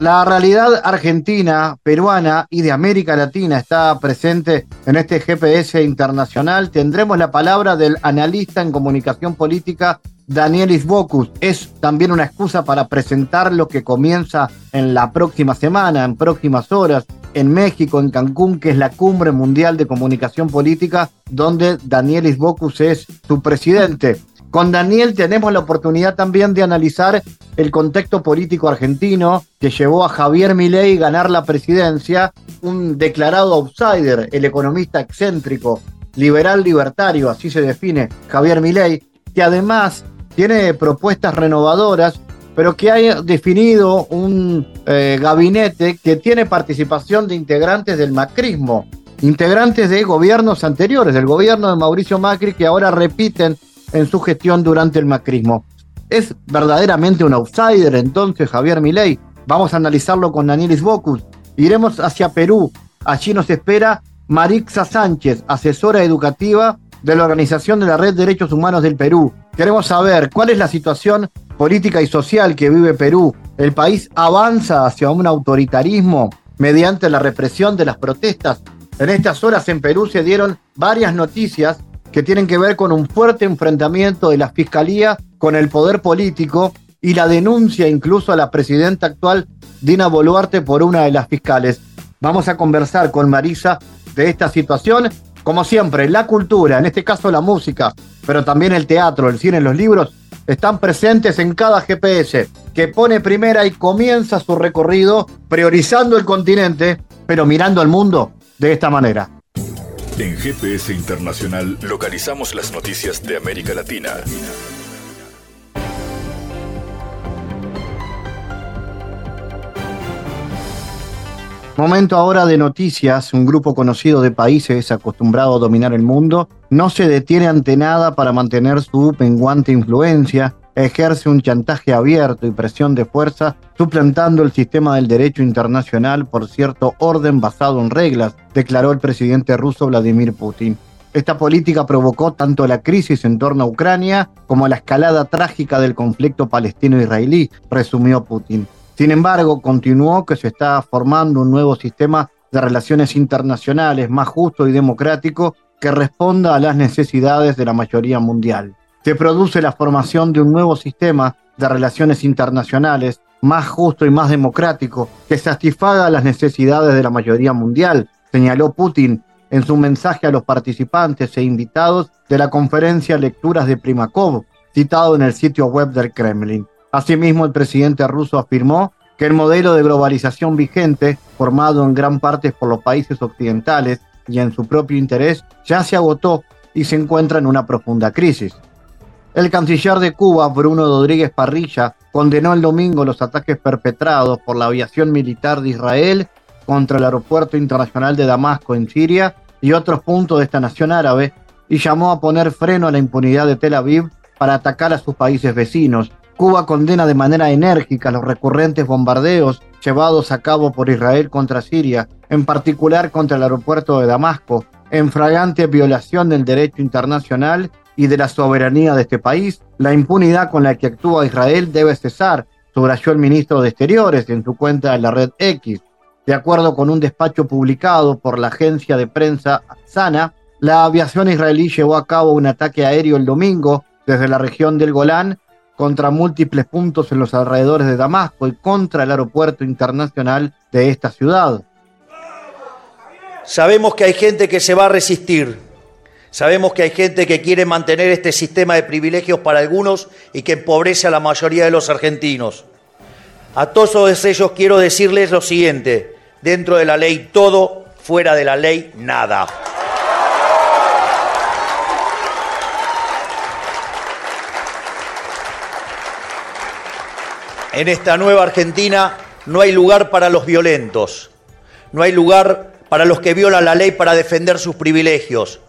La realidad argentina, peruana y de América Latina está presente en este GPS internacional. Tendremos la palabra del analista en comunicación política Daniel Isbocus. Es también una excusa para presentar lo que comienza en la próxima semana, en próximas horas, en México, en Cancún, que es la cumbre mundial de comunicación política, donde Daniel Isbocus es su presidente. Con Daniel tenemos la oportunidad también de analizar el contexto político argentino que llevó a Javier Milei ganar la presidencia, un declarado outsider, el economista excéntrico, liberal libertario, así se define Javier Milei, que además tiene propuestas renovadoras, pero que ha definido un eh, gabinete que tiene participación de integrantes del macrismo, integrantes de gobiernos anteriores, del gobierno de Mauricio Macri, que ahora repiten en su gestión durante el macrismo. ¿Es verdaderamente un outsider entonces Javier Milei? Vamos a analizarlo con Daniel Bocus. Iremos hacia Perú. Allí nos espera Marixa Sánchez, asesora educativa de la Organización de la Red de Derechos Humanos del Perú. Queremos saber cuál es la situación política y social que vive Perú. ¿El país avanza hacia un autoritarismo mediante la represión de las protestas? En estas horas en Perú se dieron varias noticias que tienen que ver con un fuerte enfrentamiento de la Fiscalía con el poder político y la denuncia incluso a la presidenta actual Dina Boluarte por una de las fiscales. Vamos a conversar con Marisa de esta situación. Como siempre, la cultura, en este caso la música, pero también el teatro, el cine, los libros, están presentes en cada GPS que pone primera y comienza su recorrido priorizando el continente, pero mirando al mundo de esta manera. En GPS Internacional localizamos las noticias de América Latina. Momento ahora de noticias. Un grupo conocido de países acostumbrado a dominar el mundo no se detiene ante nada para mantener su menguante influencia ejerce un chantaje abierto y presión de fuerza, suplantando el sistema del derecho internacional por cierto orden basado en reglas, declaró el presidente ruso Vladimir Putin. Esta política provocó tanto la crisis en torno a Ucrania como la escalada trágica del conflicto palestino-israelí, resumió Putin. Sin embargo, continuó que se está formando un nuevo sistema de relaciones internacionales más justo y democrático que responda a las necesidades de la mayoría mundial se produce la formación de un nuevo sistema de relaciones internacionales más justo y más democrático que satisfaga las necesidades de la mayoría mundial, señaló Putin en su mensaje a los participantes e invitados de la conferencia Lecturas de Primakov, citado en el sitio web del Kremlin. Asimismo, el presidente ruso afirmó que el modelo de globalización vigente, formado en gran parte por los países occidentales y en su propio interés, ya se agotó y se encuentra en una profunda crisis. El canciller de Cuba, Bruno Rodríguez Parrilla, condenó el domingo los ataques perpetrados por la aviación militar de Israel contra el aeropuerto internacional de Damasco en Siria y otros puntos de esta nación árabe y llamó a poner freno a la impunidad de Tel Aviv para atacar a sus países vecinos. Cuba condena de manera enérgica los recurrentes bombardeos llevados a cabo por Israel contra Siria, en particular contra el aeropuerto de Damasco, en fragante violación del derecho internacional y de la soberanía de este país. La impunidad con la que actúa Israel debe cesar, subrayó el ministro de Exteriores en su cuenta de la red X. De acuerdo con un despacho publicado por la agencia de prensa Sana, la aviación israelí llevó a cabo un ataque aéreo el domingo desde la región del Golán contra múltiples puntos en los alrededores de Damasco y contra el aeropuerto internacional de esta ciudad. Sabemos que hay gente que se va a resistir, Sabemos que hay gente que quiere mantener este sistema de privilegios para algunos y que empobrece a la mayoría de los argentinos. A todos ellos quiero decirles lo siguiente, dentro de la ley todo, fuera de la ley nada. En esta nueva Argentina No hay lugar para los violentos. No hay lugar para los que violan la ley para defender sus privilegios.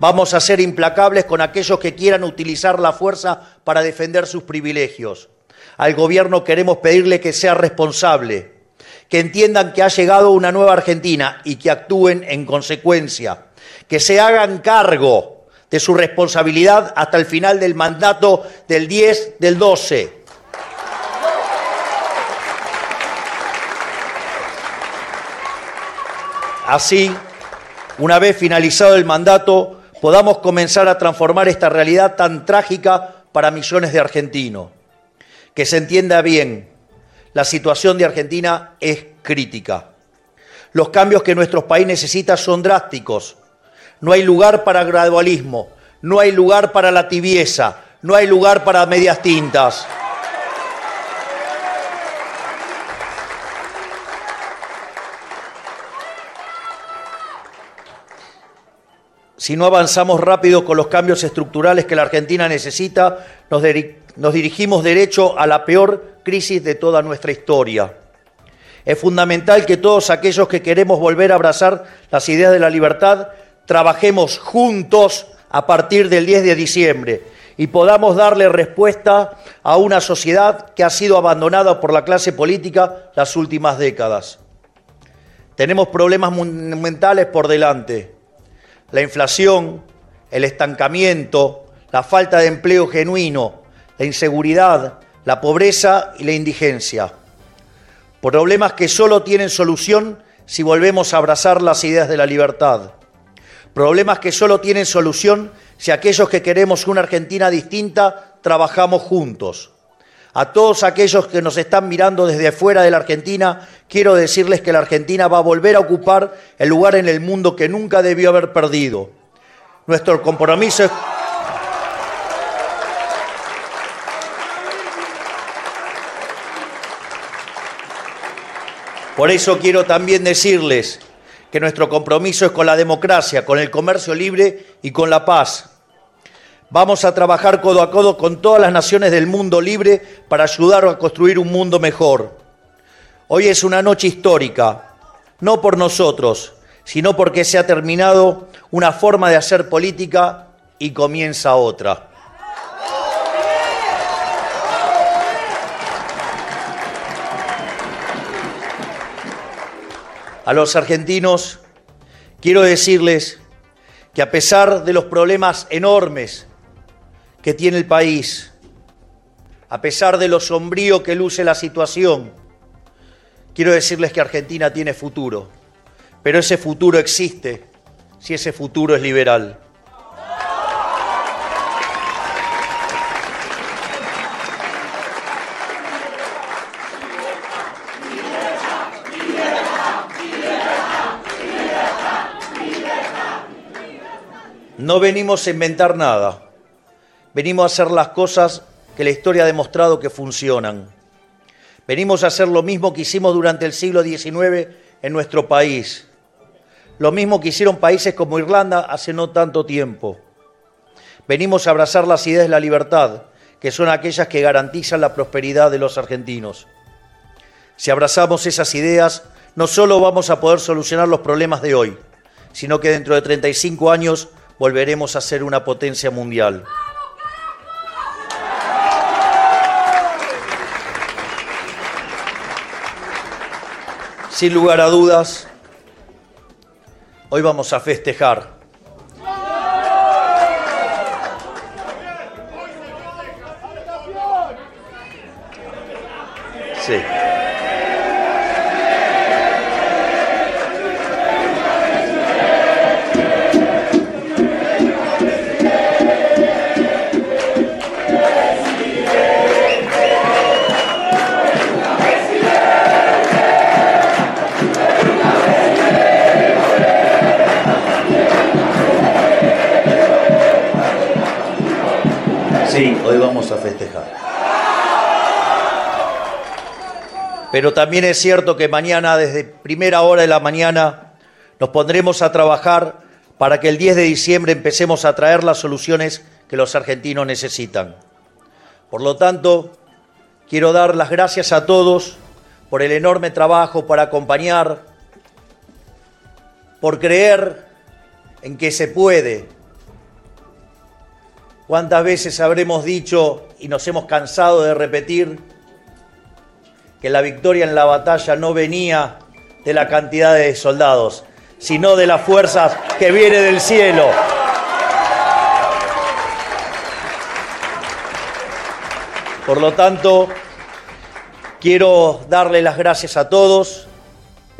Vamos a ser implacables con aquellos que quieran utilizar la fuerza para defender sus privilegios. Al gobierno queremos pedirle que sea responsable, que entiendan que ha llegado una nueva Argentina y que actúen en consecuencia, que se hagan cargo de su responsabilidad hasta el final del mandato del 10 del 12 Así, una vez finalizado el mandato, podamos comenzar a transformar esta realidad tan trágica para millones de argentinos. Que se entienda bien, la situación de Argentina es crítica. Los cambios que nuestro país necesita son drásticos. No hay lugar para gradualismo, no hay lugar para la tibieza, no hay lugar para medias tintas. Si no avanzamos rápido con los cambios estructurales que la Argentina necesita, nos, dirigimos derecho a la peor crisis de toda nuestra historia. Es fundamental que todos aquellos que queremos volver a abrazar las ideas de la libertad trabajemos juntos a partir del 10 de diciembre y podamos darle respuesta a una sociedad que ha sido abandonada por la clase política las últimas décadas. Tenemos problemas monumentales por delante la inflación, el estancamiento, la falta de empleo genuino, la inseguridad, la pobreza y la indigencia. Problemas que solo tienen solución si volvemos a abrazar las ideas de la libertad. Problemas que solo tienen solución si aquellos que queremos una Argentina distinta trabajamos juntos. A todos aquellos que nos están mirando desde fuera de la Argentina, quiero decirles que la Argentina va a volver a ocupar el lugar en el mundo que nunca debió haber perdido. Nuestro compromiso es... Por eso quiero también decirles que nuestro compromiso es con la democracia, con el comercio libre y con la paz. Vamos a trabajar codo a codo con todas las naciones del mundo libre para ayudar a construir un mundo mejor. Hoy es una noche histórica, no por nosotros, sino porque se ha terminado una forma de hacer política y comienza otra. A los argentinos quiero decirles que a pesar de los problemas enormes que tiene el país, a pesar de lo sombrío que luce la situación, quiero decirles que Argentina tiene futuro, pero ese futuro existe si ese futuro es liberal. No venimos a inventar nada. Venimos a hacer las cosas que la historia ha demostrado que funcionan. Venimos a hacer lo mismo que hicimos durante el siglo XIX en nuestro país. Lo mismo que hicieron países como Irlanda hace no tanto tiempo. Venimos a abrazar las ideas de la libertad, que son aquellas que garantizan la prosperidad de los argentinos. Si abrazamos esas ideas, no solo vamos a poder solucionar los problemas de hoy, sino que dentro de 35 años volveremos a ser una potencia mundial. Sin lugar a dudas, hoy vamos a festejar. Sí. Festejar. Pero también es cierto que mañana, desde primera hora de la mañana, nos pondremos a trabajar para que el 10 de diciembre empecemos a traer las soluciones que los argentinos necesitan. Por lo tanto, quiero dar las gracias a todos por el enorme trabajo para acompañar, por creer en que se puede. ¿Cuántas veces habremos dicho y nos hemos cansado de repetir que la victoria en la batalla no venía de la cantidad de soldados, sino de las fuerzas que viene del cielo? Por lo tanto, quiero darle las gracias a todos.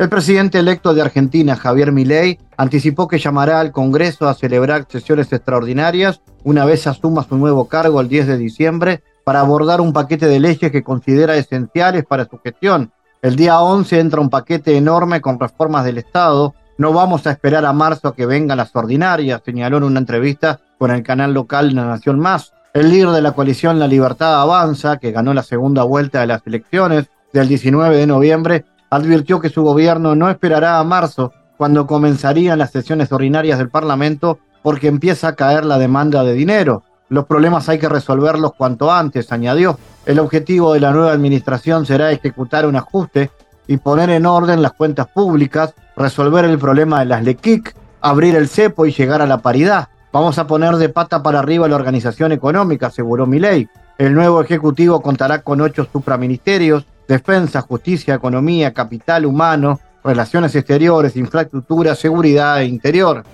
El presidente electo de Argentina, Javier Milei, anticipó que llamará al Congreso a celebrar sesiones extraordinarias una vez asuma su nuevo cargo el 10 de diciembre para abordar un paquete de leyes que considera esenciales para su gestión. El día 11 entra un paquete enorme con reformas del Estado. No vamos a esperar a marzo a que vengan las ordinarias, señaló en una entrevista con el canal local La Nación Más. El líder de la coalición La Libertad Avanza, que ganó la segunda vuelta de las elecciones del 19 de noviembre, advirtió que su gobierno no esperará a marzo, cuando comenzarían las sesiones ordinarias del Parlamento, porque empieza a caer la demanda de dinero. Los problemas hay que resolverlos cuanto antes, añadió. El objetivo de la nueva administración será ejecutar un ajuste y poner en orden las cuentas públicas, resolver el problema de las LECIC, abrir el cepo y llegar a la paridad. Vamos a poner de pata para arriba la organización económica, aseguró Milei. El nuevo ejecutivo contará con ocho supraministerios, defensa, justicia, economía, capital humano, relaciones exteriores, infraestructura, seguridad e interior.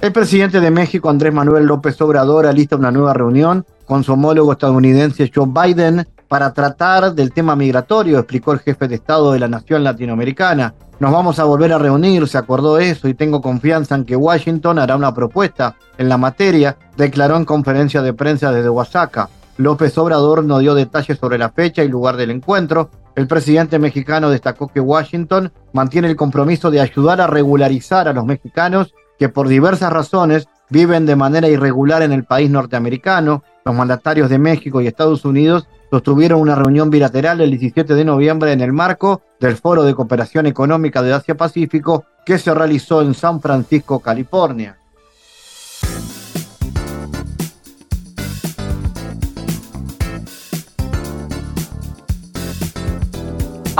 El presidente de México, Andrés Manuel López Obrador, alista una nueva reunión con su homólogo estadounidense Joe Biden para tratar del tema migratorio, explicó el jefe de Estado de la nación latinoamericana. Nos vamos a volver a reunir, se acordó eso y tengo confianza en que Washington hará una propuesta en la materia, declaró en conferencia de prensa desde Oaxaca. López Obrador no dio detalles sobre la fecha y lugar del encuentro. El presidente mexicano destacó que Washington mantiene el compromiso de ayudar a regularizar a los mexicanos que por diversas razones viven de manera irregular en el país norteamericano. Los mandatarios de México y Estados Unidos sostuvieron una reunión bilateral el 17 de noviembre en el marco del Foro de Cooperación Económica de Asia-Pacífico que se realizó en San Francisco, California.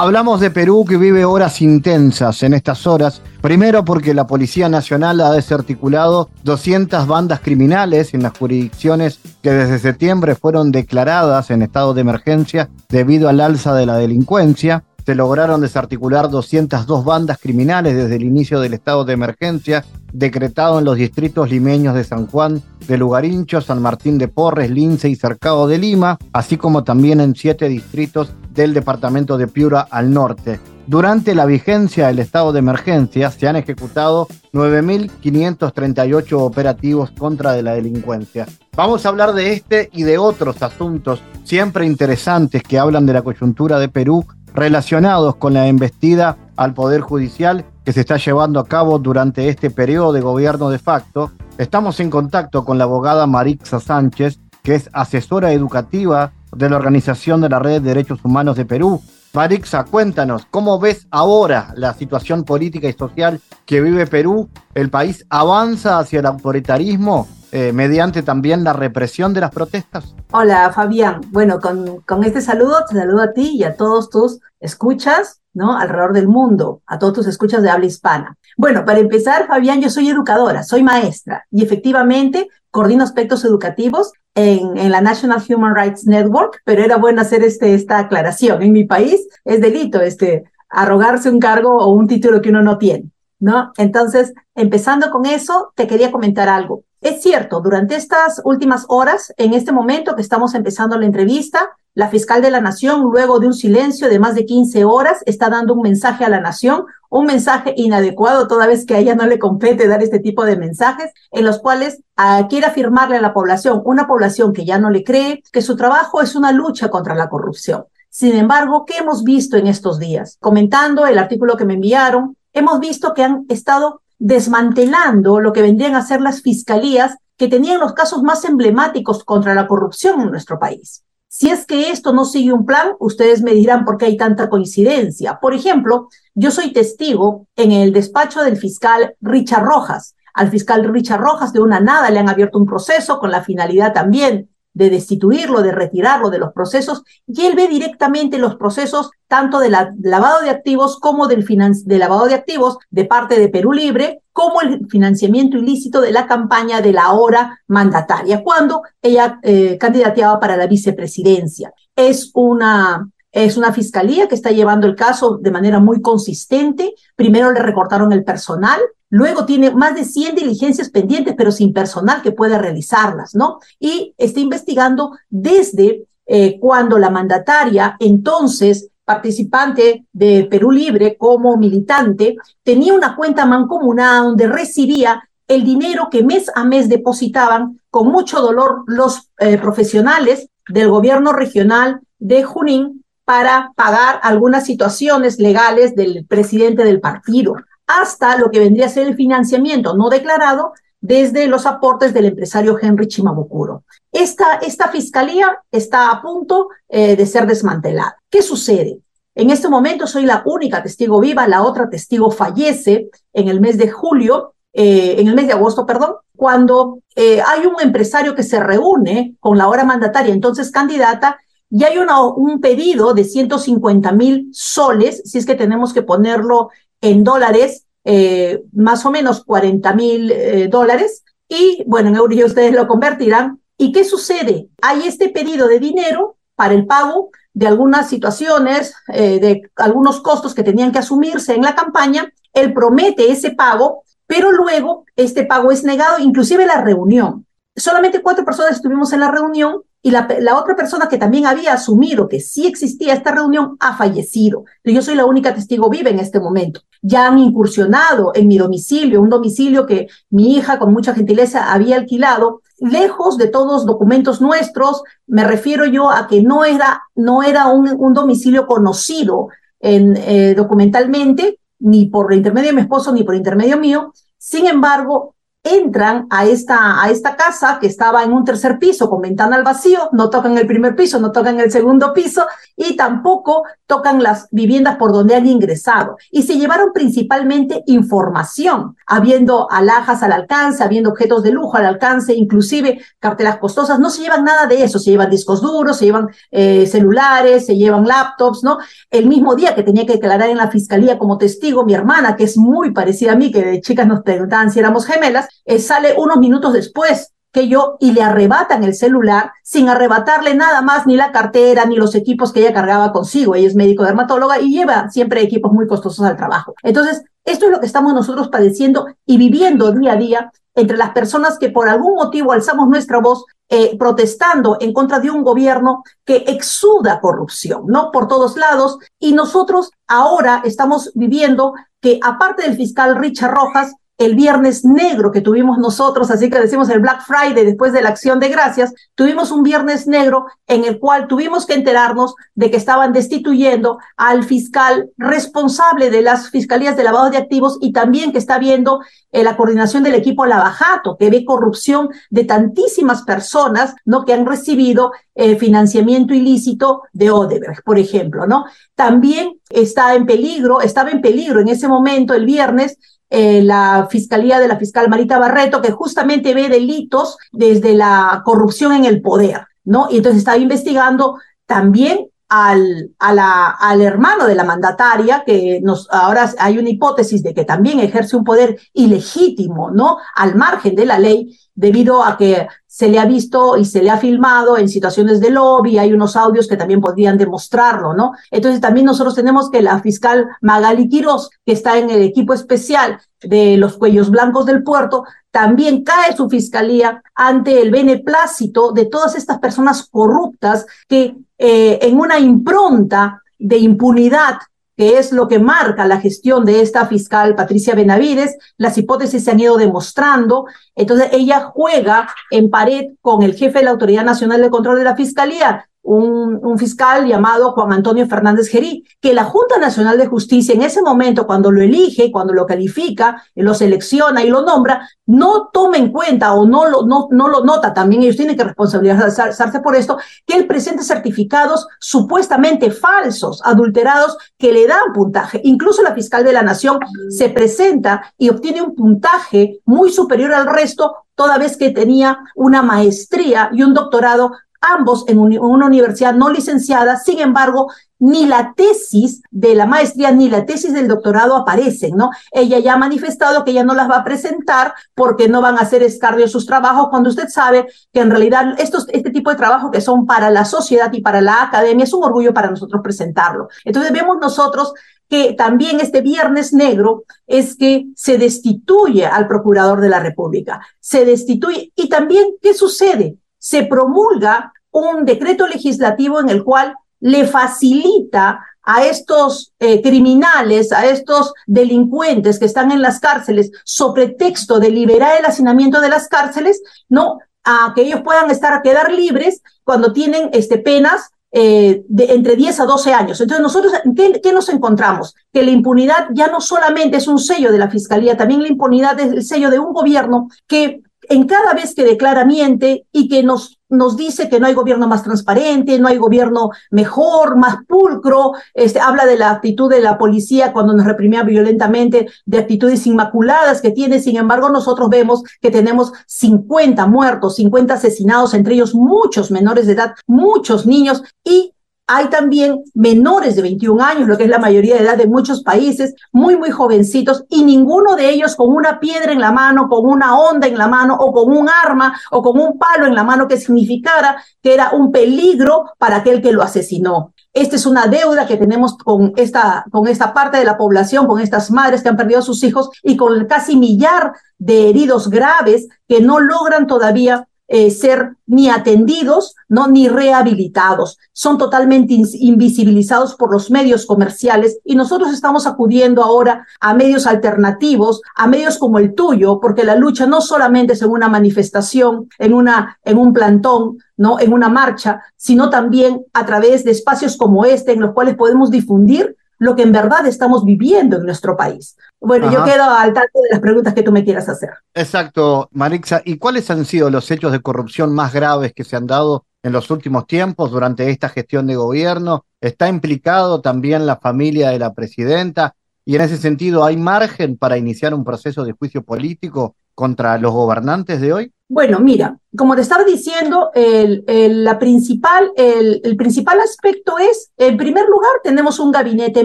Hablamos de Perú que vive horas intensas en estas horas, primero porque la Policía Nacional ha desarticulado 200 bandas criminales en las jurisdicciones que desde septiembre fueron declaradas en estado de emergencia debido al alza de la delincuencia. Se lograron desarticular 202 bandas criminales desde el inicio del estado de emergencia decretado en los distritos limeños de San Juan de Lugarincho, San Martín de Porres, Lince y Cercado de Lima, así como también en siete distritos del departamento de Piura al norte. Durante la vigencia del estado de emergencia se han ejecutado 9.538 operativos contra de la delincuencia. Vamos a hablar de este y de otros asuntos siempre interesantes que hablan de la coyuntura de Perú relacionados con la embestida al Poder Judicial que se está llevando a cabo durante este periodo de gobierno de facto. Estamos en contacto con la abogada Marixa Sánchez, que es asesora educativa de la Organización de la Red de Derechos Humanos de Perú. Marixa, cuéntanos, ¿cómo ves ahora la situación política y social que vive Perú? ¿El país avanza hacia el autoritarismo eh, mediante también la represión de las protestas? Hola Fabián, bueno, con, con, este saludo te saludo a ti y a todos tus escuchas, ¿no? Alrededor del mundo, a todos tus escuchas de habla hispana. Bueno, para empezar, Fabián, yo soy educadora, soy maestra y efectivamente coordino aspectos educativos en, en, la National Human Rights Network, pero era bueno hacer este, esta aclaración. En mi país es delito este, arrogarse un cargo o un título que uno no tiene, ¿no? Entonces, empezando con eso, te quería comentar algo. Es cierto, durante estas últimas horas, en este momento que estamos empezando la entrevista, la fiscal de la Nación, luego de un silencio de más de 15 horas, está dando un mensaje a la Nación, un mensaje inadecuado, toda vez que a ella no le compete dar este tipo de mensajes, en los cuales uh, quiere afirmarle a la población, una población que ya no le cree, que su trabajo es una lucha contra la corrupción. Sin embargo, ¿qué hemos visto en estos días? Comentando el artículo que me enviaron, hemos visto que han estado desmantelando lo que vendrían a ser las fiscalías que tenían los casos más emblemáticos contra la corrupción en nuestro país. Si es que esto no sigue un plan, ustedes me dirán por qué hay tanta coincidencia. Por ejemplo, yo soy testigo en el despacho del fiscal Richard Rojas. Al fiscal Richard Rojas de una nada le han abierto un proceso con la finalidad también de destituirlo, de retirarlo de los procesos, y él ve directamente los procesos tanto del lavado de activos como del, de lavado de activos de parte de Perú Libre, como el financiamiento ilícito de la campaña de la ahora mandataria, cuando ella eh, candidateaba para la vicepresidencia. Es una es una fiscalía que está llevando el caso de manera muy consistente. Primero le recortaron el personal, luego tiene más de 100 diligencias pendientes, pero sin personal que pueda realizarlas, ¿no? Y está investigando desde eh, cuando la mandataria, entonces participante de Perú Libre como militante, tenía una cuenta mancomunada donde recibía el dinero que mes a mes depositaban con mucho dolor los eh, profesionales del gobierno regional de Junín para pagar algunas situaciones legales del presidente del partido, hasta lo que vendría a ser el financiamiento no declarado desde los aportes del empresario Henry Chimabukuro. Esta, esta fiscalía está a punto eh, de ser desmantelada. ¿Qué sucede? En este momento soy la única testigo viva, la otra testigo fallece en el mes de julio, eh, en el mes de agosto, perdón, cuando eh, hay un empresario que se reúne con la hora mandataria, entonces candidata, y hay un pedido de 150 mil soles, si es que tenemos que ponerlo en dólares, eh, más o menos 40 mil eh, dólares, y bueno, en euros ustedes lo convertirán. ¿Y qué sucede? Hay este pedido de dinero para el pago de algunas situaciones, eh, de algunos costos que tenían que asumirse en la campaña, él promete ese pago, pero luego este pago es negado, inclusive la reunión. Solamente cuatro personas estuvimos en la reunión y la, otra persona que también había asumido que sí existía esta reunión ha fallecido. Yo soy la única testigo viva en este momento. Ya han incursionado en mi domicilio, un domicilio que mi hija con mucha gentileza había alquilado, lejos de todos documentos nuestros. Me refiero yo a que no era, no era un, domicilio conocido eh, documentalmente, ni por intermedio de mi esposo, ni por intermedio mío. Sin embargo, entran a esta, a esta casa que estaba en un tercer piso con ventana al vacío, no tocan el primer piso, no tocan el segundo piso y tampoco tocan las viviendas por donde han ingresado. Y se llevaron principalmente información, habiendo alhajas al alcance, habiendo objetos de lujo al alcance, inclusive carteras costosas, no se llevan nada de eso, se llevan discos duros, se llevan eh, celulares, se llevan laptops, ¿no? El mismo día que tenía que declarar en la fiscalía como testigo mi hermana, que es muy parecida a mí, que de chicas nos preguntaban si éramos gemelas, eh, sale unos minutos después que yo y le arrebatan el celular sin arrebatarle nada más, ni la cartera, ni los equipos que ella cargaba consigo. Ella es médico dermatóloga y lleva siempre equipos muy costosos al trabajo. Entonces, esto es lo que estamos nosotros padeciendo y viviendo día a día entre las personas que por algún motivo alzamos nuestra voz eh, protestando en contra de un gobierno que exuda corrupción, ¿no? Por todos lados. Y nosotros ahora estamos viviendo que aparte del fiscal Richard Rojas, el viernes negro que tuvimos nosotros, así que decimos el Black Friday después de la acción de gracias, tuvimos un viernes negro en el cual tuvimos que enterarnos de que estaban destituyendo al fiscal responsable de las fiscalías de lavado de activos y también que está viendo eh, la coordinación del equipo Lavajato, que ve corrupción de tantísimas personas, ¿no? Que han recibido eh, financiamiento ilícito de Odebrecht, por ejemplo, ¿no? También está en peligro, estaba en peligro en ese momento, el viernes, eh, la Fiscalía de la fiscal Marita Barreto, que justamente ve delitos desde la corrupción en el poder, ¿no? Y entonces está investigando también al, al hermano de la mandataria, que nos, ahora hay una hipótesis de que también ejerce un poder ilegítimo, ¿no? Al margen de la ley, debido a que se le ha visto y se le ha filmado en situaciones de lobby, hay unos audios que también podrían demostrarlo, ¿no? Entonces también nosotros tenemos que la fiscal Magali Quiroz, que está en el equipo especial de los cuellos blancos del puerto, también cae su fiscalía ante el beneplácito de todas estas personas corruptas que eh, en una impronta de impunidad que es lo que marca la gestión de esta fiscal Patricia Benavides. Las hipótesis se han ido demostrando. Entonces, ella juega en pared con el jefe de la Autoridad Nacional de Control de la Fiscalía, un, fiscal llamado Juan Antonio Fernández Gerí, que la Junta Nacional de Justicia en ese momento, cuando lo elige, cuando lo califica, lo selecciona y lo nombra, no toma en cuenta o no lo, no, no lo nota, también ellos tienen que responsabilizarse por esto, que él presente certificados supuestamente falsos, adulterados, que le dan puntaje. Incluso la fiscal de la Nación se presenta y obtiene un puntaje muy superior al resto toda vez que tenía una maestría y un doctorado ambos en una universidad no licenciada, sin embargo, ni la tesis de la maestría ni la tesis del doctorado aparecen, ¿no? Ella ya ha manifestado que ella no las va a presentar porque no van a hacer escardio sus trabajos, cuando usted sabe que en realidad estos, este tipo de trabajos que son para la sociedad y para la academia es un orgullo para nosotros presentarlo. Entonces vemos nosotros que también este viernes negro es que se destituye al procurador de la República, se destituye y también, ¿qué sucede? Se promulga un decreto legislativo en el cual le facilita a estos eh, criminales, a estos delincuentes que están en las cárceles, sobre texto de liberar el hacinamiento de las cárceles, no a que ellos puedan estar a quedar libres cuando tienen este, penas eh, de entre 10 a 12 años. Entonces, nosotros, ¿qué, ¿qué, nos encontramos? Que la impunidad ya no solamente es un sello de la fiscalía, también la impunidad es el sello de un gobierno que en cada vez que declara miente y que nos, nos dice que no hay gobierno más transparente, no hay gobierno mejor, más pulcro, este, habla de la actitud de la policía cuando nos reprimía violentamente, de actitudes inmaculadas que tiene, sin embargo nosotros vemos que tenemos 50 muertos, 50 asesinados, entre ellos muchos menores de edad, muchos niños y hay también menores de 21 años, lo que es la mayoría de edad de muchos países, muy, muy jovencitos, y ninguno de ellos con una piedra en la mano, con una onda en la mano, o con un arma, o con un palo en la mano que significara que era un peligro para aquel que lo asesinó. Esta es una deuda que tenemos con esta, con esta parte de la población, con estas madres que han perdido a sus hijos y con casi millar de heridos graves que no logran todavía eh, ser ni atendidos, ¿no? ni rehabilitados. Son totalmente invisibilizados por los medios comerciales y nosotros estamos acudiendo ahora a medios alternativos, a medios como el tuyo, porque la lucha no solamente es en una manifestación, en, una, en un plantón, ¿no? en una marcha, sino también a través de espacios como este en los cuales podemos difundir lo que en verdad estamos viviendo en nuestro país. Bueno, yo quedo al tanto de las preguntas que tú me quieras hacer. Exacto, Marixa. ¿Y cuáles han sido los hechos de corrupción más graves que se han dado en los últimos tiempos durante esta gestión de gobierno? ¿Está implicado también la familia de la presidenta? Y en ese sentido, ¿hay margen para iniciar un proceso de juicio político contra los gobernantes de hoy? Bueno, mira, como te estaba diciendo, el, la principal, el, el, principal aspecto es, en primer lugar, tenemos un gabinete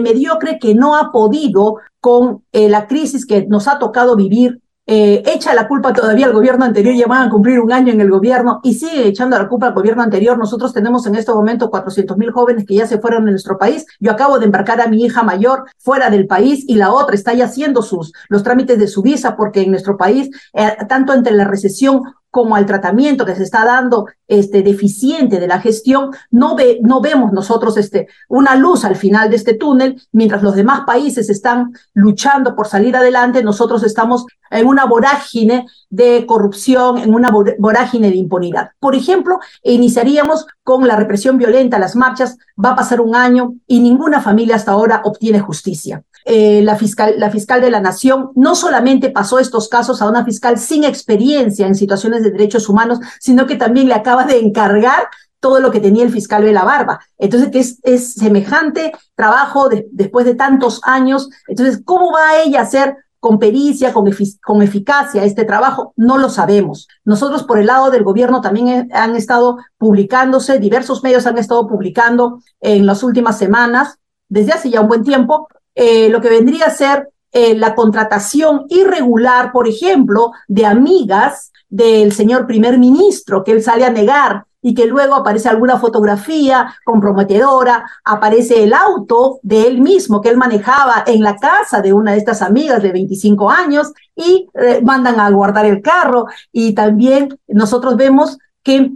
mediocre que no ha podido, con eh, la crisis que nos ha tocado vivir, eh, echa la culpa todavía al gobierno anterior, ya van a cumplir un año en el gobierno y sigue echando la culpa al gobierno anterior. Nosotros tenemos en este momento 400 mil jóvenes que ya se fueron de nuestro país. Yo acabo de embarcar a mi hija mayor fuera del país y la otra está ya haciendo sus, los trámites de su visa porque en nuestro país, eh, tanto entre la recesión como al tratamiento que se está dando este deficiente de la gestión, no, ve, no vemos nosotros este, una luz al final de este túnel, mientras los demás países están luchando por salir adelante, nosotros estamos en una vorágine de corrupción, en una vorágine de impunidad. Por ejemplo, iniciaríamos con la represión violenta, las marchas, va a pasar un año y ninguna familia hasta ahora obtiene justicia. Eh, la, fiscal, la fiscal de la Nación no solamente pasó estos casos a una fiscal sin experiencia en situaciones de derechos humanos, sino que también le acaba de encargar todo lo que tenía el fiscal de la barba. Entonces, que es, es semejante trabajo después de tantos años. Entonces, ¿cómo va ella a hacer con pericia, con, eficacia este trabajo? No lo sabemos. Nosotros por el lado del gobierno también han estado publicándose, diversos medios han estado publicando en las últimas semanas, desde hace ya un buen tiempo, eh, lo que vendría a ser eh, la contratación irregular, por ejemplo, de amigas del señor primer ministro, que él sale a negar y que luego aparece alguna fotografía comprometedora, aparece el auto de él mismo que él manejaba en la casa de una de estas amigas de 25 años y eh, mandan a guardar el carro. Y también nosotros vemos que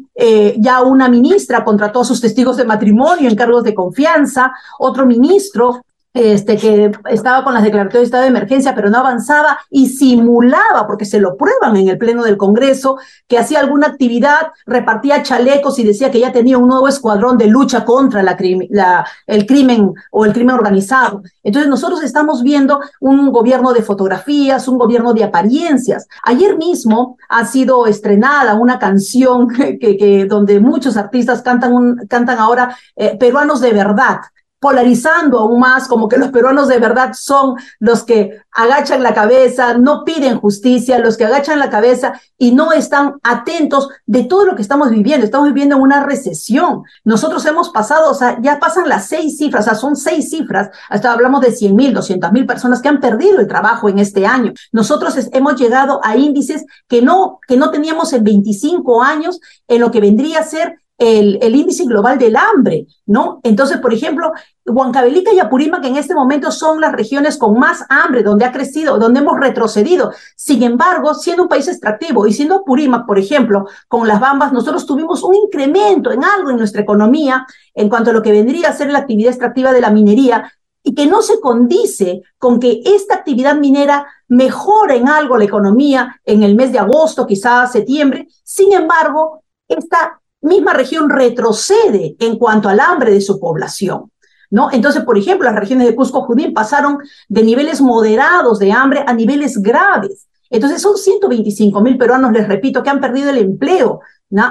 ya una ministra contrató a sus testigos de matrimonio en cargos de confianza, otro ministro este, que estaba con las declaratorias de estado de emergencia, pero no avanzaba y simulaba, porque se lo prueban en el Pleno del Congreso, que hacía alguna actividad, repartía chalecos y decía que ya tenía un nuevo escuadrón de lucha contra la, la, el crimen o el crimen organizado. Entonces nosotros estamos viendo un gobierno de fotografías, un gobierno de apariencias. Ayer mismo ha sido estrenada una canción que, donde muchos artistas cantan, un, cantan ahora eh, peruanos de verdad polarizando aún más, como que los peruanos de verdad son los que agachan la cabeza, no piden justicia, los que agachan la cabeza y no están atentos de todo lo que estamos viviendo. Estamos viviendo en una recesión. Nosotros hemos pasado, o sea, ya pasan las seis cifras, o sea, son seis cifras. Hasta hablamos de 100 mil, 200 mil personas que han perdido el trabajo en este año. Nosotros hemos llegado a índices que no, que no teníamos en 25 años en lo que vendría a ser el, índice global del hambre, ¿no? Entonces, por ejemplo, Huancavelica y Apurímac en este momento son las regiones con más hambre, donde ha crecido, donde hemos retrocedido. Sin embargo, siendo un país extractivo y siendo Apurímac, por ejemplo, con las bambas, nosotros tuvimos un incremento en algo en nuestra economía en cuanto a lo que vendría a ser la actividad extractiva de la minería y que no se condice con que esta actividad minera mejore en algo la economía en el mes de agosto, quizás septiembre. Sin embargo, esta misma región retrocede en cuanto al hambre de su población. ¿No? Entonces, por ejemplo, las regiones de Cusco Judín pasaron de niveles moderados de hambre a niveles graves. Entonces, son 125 mil peruanos, les repito, que han perdido el empleo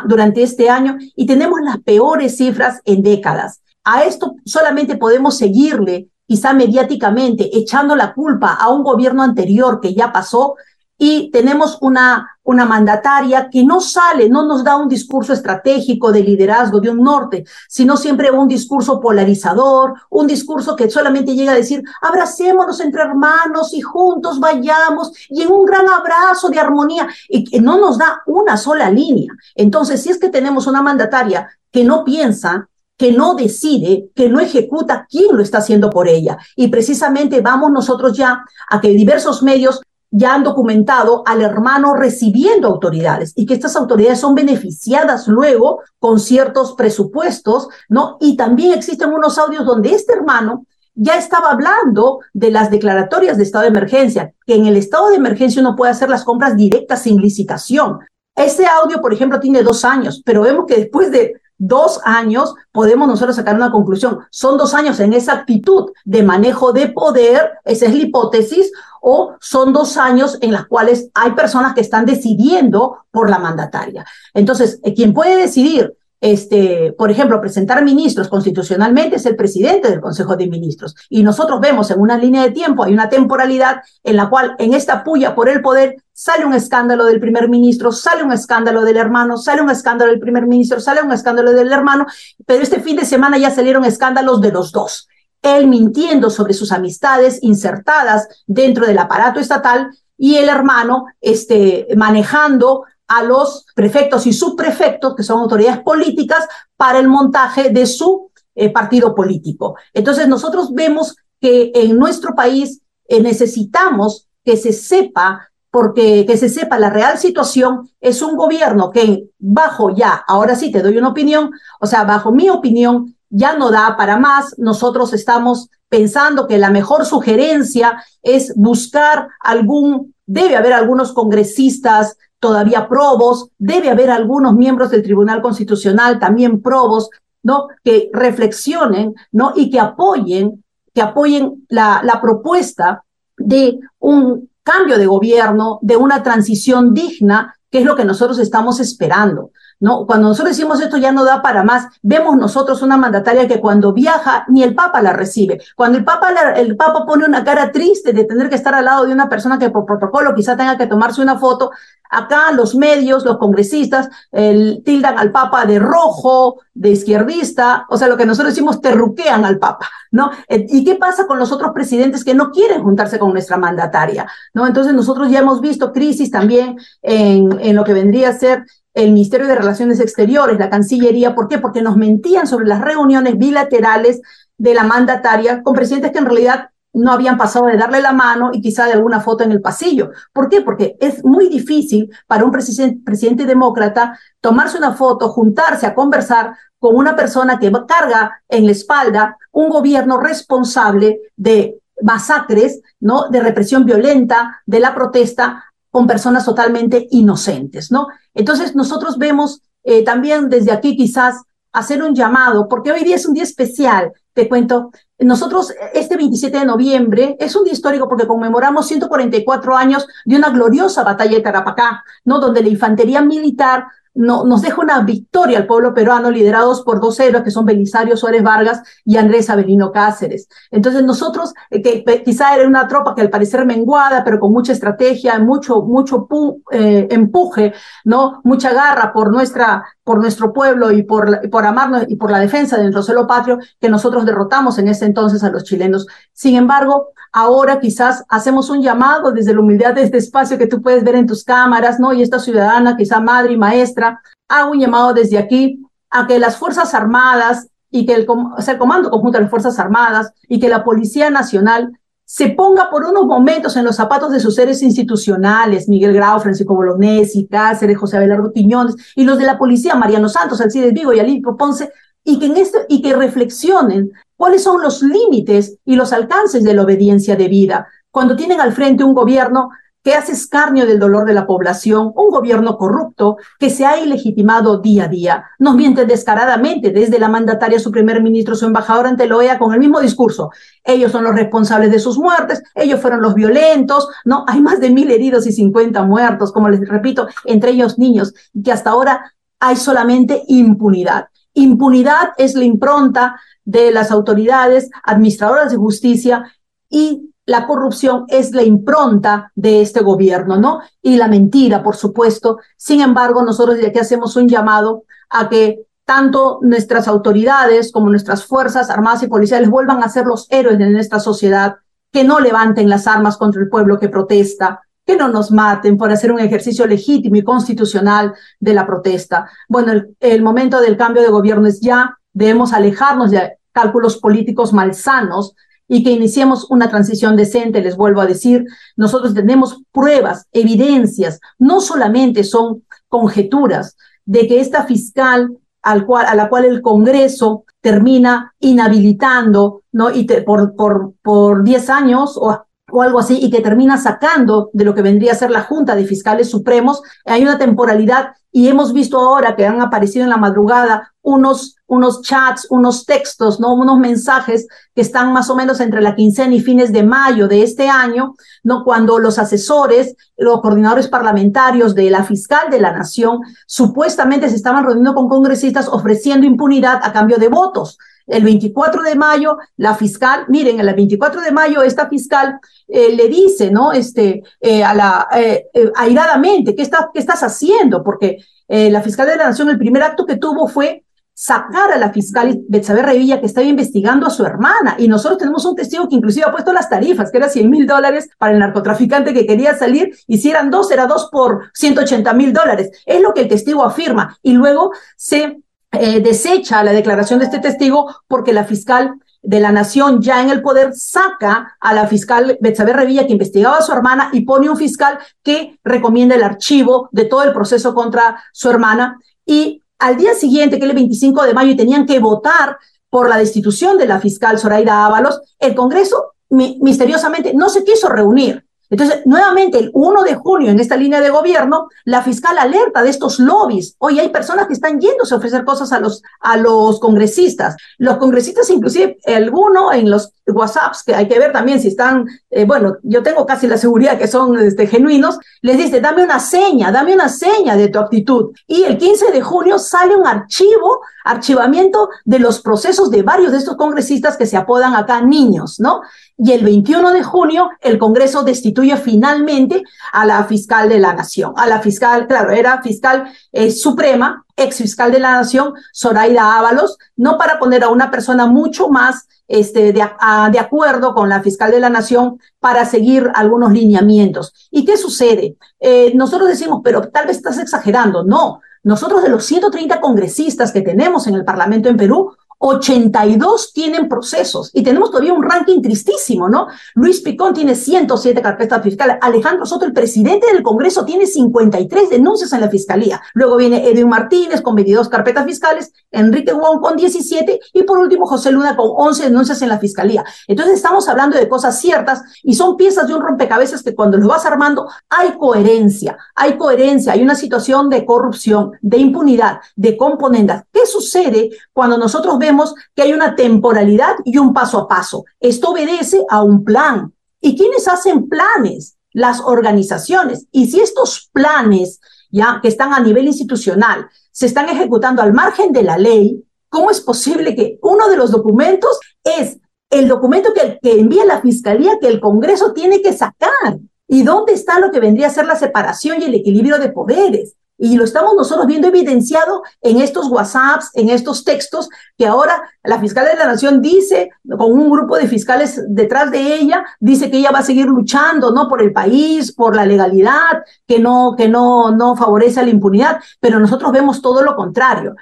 durante este año y tenemos las peores cifras en décadas. A esto solamente podemos seguirle, quizá mediáticamente, echando la culpa a un gobierno anterior que ya pasó, y tenemos una, una mandataria que no sale, no nos da un discurso estratégico de liderazgo de un norte, sino siempre un discurso polarizador, un discurso que solamente llega a decir, abracémonos entre hermanos y juntos vayamos y en un gran abrazo de armonía, y que no nos da una sola línea. Entonces, si es que tenemos una mandataria que no piensa, que no decide, que no ejecuta, ¿quién lo está haciendo por ella? Y precisamente vamos nosotros ya a que diversos medios ya han documentado al hermano recibiendo autoridades y que estas autoridades son beneficiadas luego con ciertos presupuestos, ¿no? Y también existen unos audios donde este hermano ya estaba hablando de las declaratorias de estado de emergencia, que en el estado de emergencia uno puede hacer las compras directas sin licitación. Ese audio, por ejemplo, tiene dos años, pero vemos que después de dos años podemos nosotros sacar una conclusión. Son dos años en esa actitud de manejo de poder, esa es la hipótesis, o son dos años en las cuales hay personas que están decidiendo por la mandataria. Entonces, eh, quien puede decidir este, por ejemplo, presentar ministros constitucionalmente es el presidente del Consejo de Ministros. Y nosotros vemos en una línea de tiempo, hay una temporalidad en la cual en esta puya por el poder sale un escándalo del primer ministro, sale un escándalo del hermano, sale un escándalo del primer ministro, sale un escándalo del hermano, pero este fin de semana ya salieron escándalos de los dos. Él mintiendo sobre sus amistades insertadas dentro del aparato estatal y el hermano este, manejando a los prefectos y subprefectos, que son autoridades políticas, para el montaje de su eh, partido político. Entonces, nosotros vemos que en nuestro país eh, necesitamos que se sepa, porque que se sepa la real situación, es un gobierno que bajo ya, ahora sí te doy una opinión, o sea, bajo mi opinión, ya no da para más. Nosotros estamos pensando que la mejor sugerencia es buscar algún, debe haber algunos congresistas todavía probos, debe haber algunos miembros del Tribunal Constitucional también probos, ¿no? Que reflexionen, ¿no? Y que apoyen, que apoyen la, la propuesta de un cambio de gobierno, de una transición digna, que es lo que nosotros estamos esperando. ¿No? Cuando nosotros decimos esto ya no da para más, vemos nosotros una mandataria que cuando viaja ni el Papa la recibe. Cuando el Papa, el Papa pone una cara triste de tener que estar al lado de una persona que por protocolo quizá tenga que tomarse una foto, acá los medios, los congresistas, tildan al Papa de rojo, de izquierdista, o sea, lo que nosotros decimos terruquean al Papa, ¿no? Eh, ¿Y qué pasa con los otros presidentes que no quieren juntarse con nuestra mandataria, ¿no? Entonces nosotros ya hemos visto crisis también en lo que vendría a ser el Ministerio de Relaciones Exteriores, la Cancillería. ¿Por qué? Porque nos mentían sobre las reuniones bilaterales de la mandataria con presidentes que en realidad no habían pasado de darle la mano y quizá de alguna foto en el pasillo. ¿Por qué? Porque es muy difícil para un presidente, demócrata tomarse una foto, juntarse a conversar con una persona que carga en la espalda un gobierno responsable de masacres, ¿no? de represión violenta, de la protesta con personas totalmente inocentes, ¿no? Entonces nosotros vemos eh, también desde aquí quizás hacer un llamado, porque hoy día es un día especial, te cuento, nosotros este 27 de noviembre es un día histórico porque conmemoramos 144 años de una gloriosa batalla de Tarapacá, ¿no? Donde la infantería militar no, nos deja una victoria al pueblo peruano liderados por dos héroes que son Belisario Suárez Vargas y Andrés Avelino Cáceres. Entonces nosotros, eh, que quizá era una tropa que al parecer menguada, pero con mucha estrategia, mucho, mucho eh, empuje, ¿no? Mucha garra por nuestra, por nuestro pueblo y por, por amarnos y por la defensa de nuestro celo patrio, que nosotros derrotamos en ese entonces a los chilenos. Sin embargo, ahora quizás hacemos un llamado desde la humildad de este espacio que tú puedes ver en tus cámaras, ¿no? Y esta ciudadana, quizá madre y maestra, hago un llamado desde aquí a que las Fuerzas Armadas y que el, o Comando Conjunto de las Fuerzas Armadas y que la Policía Nacional se ponga por unos momentos en los zapatos de sus seres institucionales, Miguel Grau, Francisco Bolognesi, Cáceres, José Abelardo Quiñones, y los de la policía, Mariano Santos, Alcides Vigo y Alipio Ponce, y que, en esto, y que reflexionen cuáles son los límites y los alcances de la obediencia debida cuando tienen al frente un gobierno que hace escarnio del dolor de la población, un gobierno corrupto que se ha ilegitimado día a día. Nos mienten descaradamente desde la mandataria, su primer ministro, su embajador ante la OEA con el mismo discurso. Ellos son los responsables de sus muertes, ellos fueron los violentos, ¿no? Hay más de mil heridos y cincuenta muertos, como les repito, entre ellos niños, que hasta ahora hay solamente impunidad. Impunidad es la impronta de las autoridades administradoras de justicia y la corrupción es la impronta de este gobierno, ¿no? Y la mentira, por supuesto. Sin embargo, nosotros desde aquí hacemos un llamado a que tanto nuestras autoridades como nuestras fuerzas armadas y policiales vuelvan a ser los héroes de nuestra sociedad, que no levanten las armas contra el pueblo que protesta, que no nos maten por hacer un ejercicio legítimo y constitucional de la protesta. Bueno, el, el momento del cambio de gobierno es ya, debemos alejarnos de cálculos políticos malsanos y que iniciemos una transición decente, les vuelvo a decir, nosotros tenemos pruebas, evidencias, no solamente son conjeturas de que esta fiscal al cual, a la cual el Congreso termina inhabilitando, ¿no? Y por, por, por 10 años o o algo así, y que termina sacando de lo que vendría a ser la Junta de Fiscales Supremos, hay una temporalidad y hemos visto ahora que han aparecido en la madrugada unos, unos chats, unos textos, ¿no? unos mensajes que están más o menos entre la quincena y fines de mayo de este año, ¿no? cuando los asesores, los coordinadores parlamentarios de la fiscal de la nación supuestamente se estaban reuniendo con congresistas ofreciendo impunidad a cambio de votos. El 24 de mayo, la fiscal, miren, el 24 de mayo esta fiscal eh, le dice, ¿no? Este, eh, a la, eh, airadamente, ¿qué, está, ¿qué estás haciendo? Porque la fiscal de la Nación, el primer acto que tuvo fue sacar a la fiscal Betsabe Revilla que estaba investigando a su hermana. Y nosotros tenemos un testigo que inclusive ha puesto las tarifas, que era 100 mil dólares para el narcotraficante que quería salir, y si eran dos, era dos por 180 mil dólares. Es lo que el testigo afirma. Y luego se eh, desecha la declaración de este testigo porque la fiscal de la nación ya en el poder saca a la fiscal Betsabe Revilla que investigaba a su hermana y pone un fiscal que recomienda el archivo de todo el proceso contra su hermana y al día siguiente, que es el 25 de mayo, y tenían que votar por la destitución de la fiscal Zoraida Ábalos, el Congreso misteriosamente no se quiso reunir. Entonces, nuevamente, el 1 de junio, en esta línea de gobierno, la fiscal alerta de estos lobbies. Hoy hay personas que están yéndose a ofrecer cosas a los, a los congresistas. Los congresistas, inclusive, alguno en los WhatsApps, que hay que ver también si están, eh, bueno, yo tengo casi la seguridad que son este, genuinos, les dice, dame una seña, dame una seña de tu actitud. Y el 15 de junio sale un archivo, archivamiento de los procesos de varios de estos congresistas que se apodan acá niños, ¿no? Y el 21 de junio el Congreso destituye finalmente a la fiscal de la Nación, a la fiscal, claro, era fiscal eh, suprema, ex fiscal de la Nación, Zoraida Ábalos, no para poner a una persona mucho más este, de, de acuerdo con la fiscal de la Nación para seguir algunos lineamientos. ¿Y qué sucede? Eh, nosotros decimos, pero tal vez estás exagerando. No, nosotros de los 130 congresistas que tenemos en el Parlamento en Perú, 82 tienen procesos y tenemos todavía un ranking tristísimo, ¿no? Luis Picón tiene 107 carpetas fiscales, Alejandro Soto, el presidente del Congreso, tiene 53 denuncias en la fiscalía. Luego viene Edwin Martínez con 22 carpetas fiscales, Enrique Wong con 17 y por último José Luna con 11 denuncias en la fiscalía. Entonces estamos hablando de cosas ciertas y son piezas de un rompecabezas que cuando lo vas armando hay coherencia, hay coherencia, hay una situación de corrupción, de impunidad, de componendas. ¿Qué sucede cuando nosotros vemos que hay una temporalidad y un paso a paso. Esto obedece a un plan. ¿Y quiénes hacen planes? Las organizaciones. Y si estos planes ya que están a nivel institucional, se están ejecutando al margen de la ley, ¿cómo es posible que uno de los documentos es el documento que envía la Fiscalía que el Congreso tiene que sacar? ¿Y dónde está lo que vendría a ser la separación y el equilibrio de poderes? Y lo estamos nosotros viendo evidenciado en estos WhatsApps, en estos textos, que ahora la fiscal de la Nación dice, con un grupo de fiscales detrás de ella, dice que ella va a seguir luchando, ¿no? Por el país, por la legalidad, que no, que no, no favorece a la impunidad, pero nosotros vemos todo lo contrario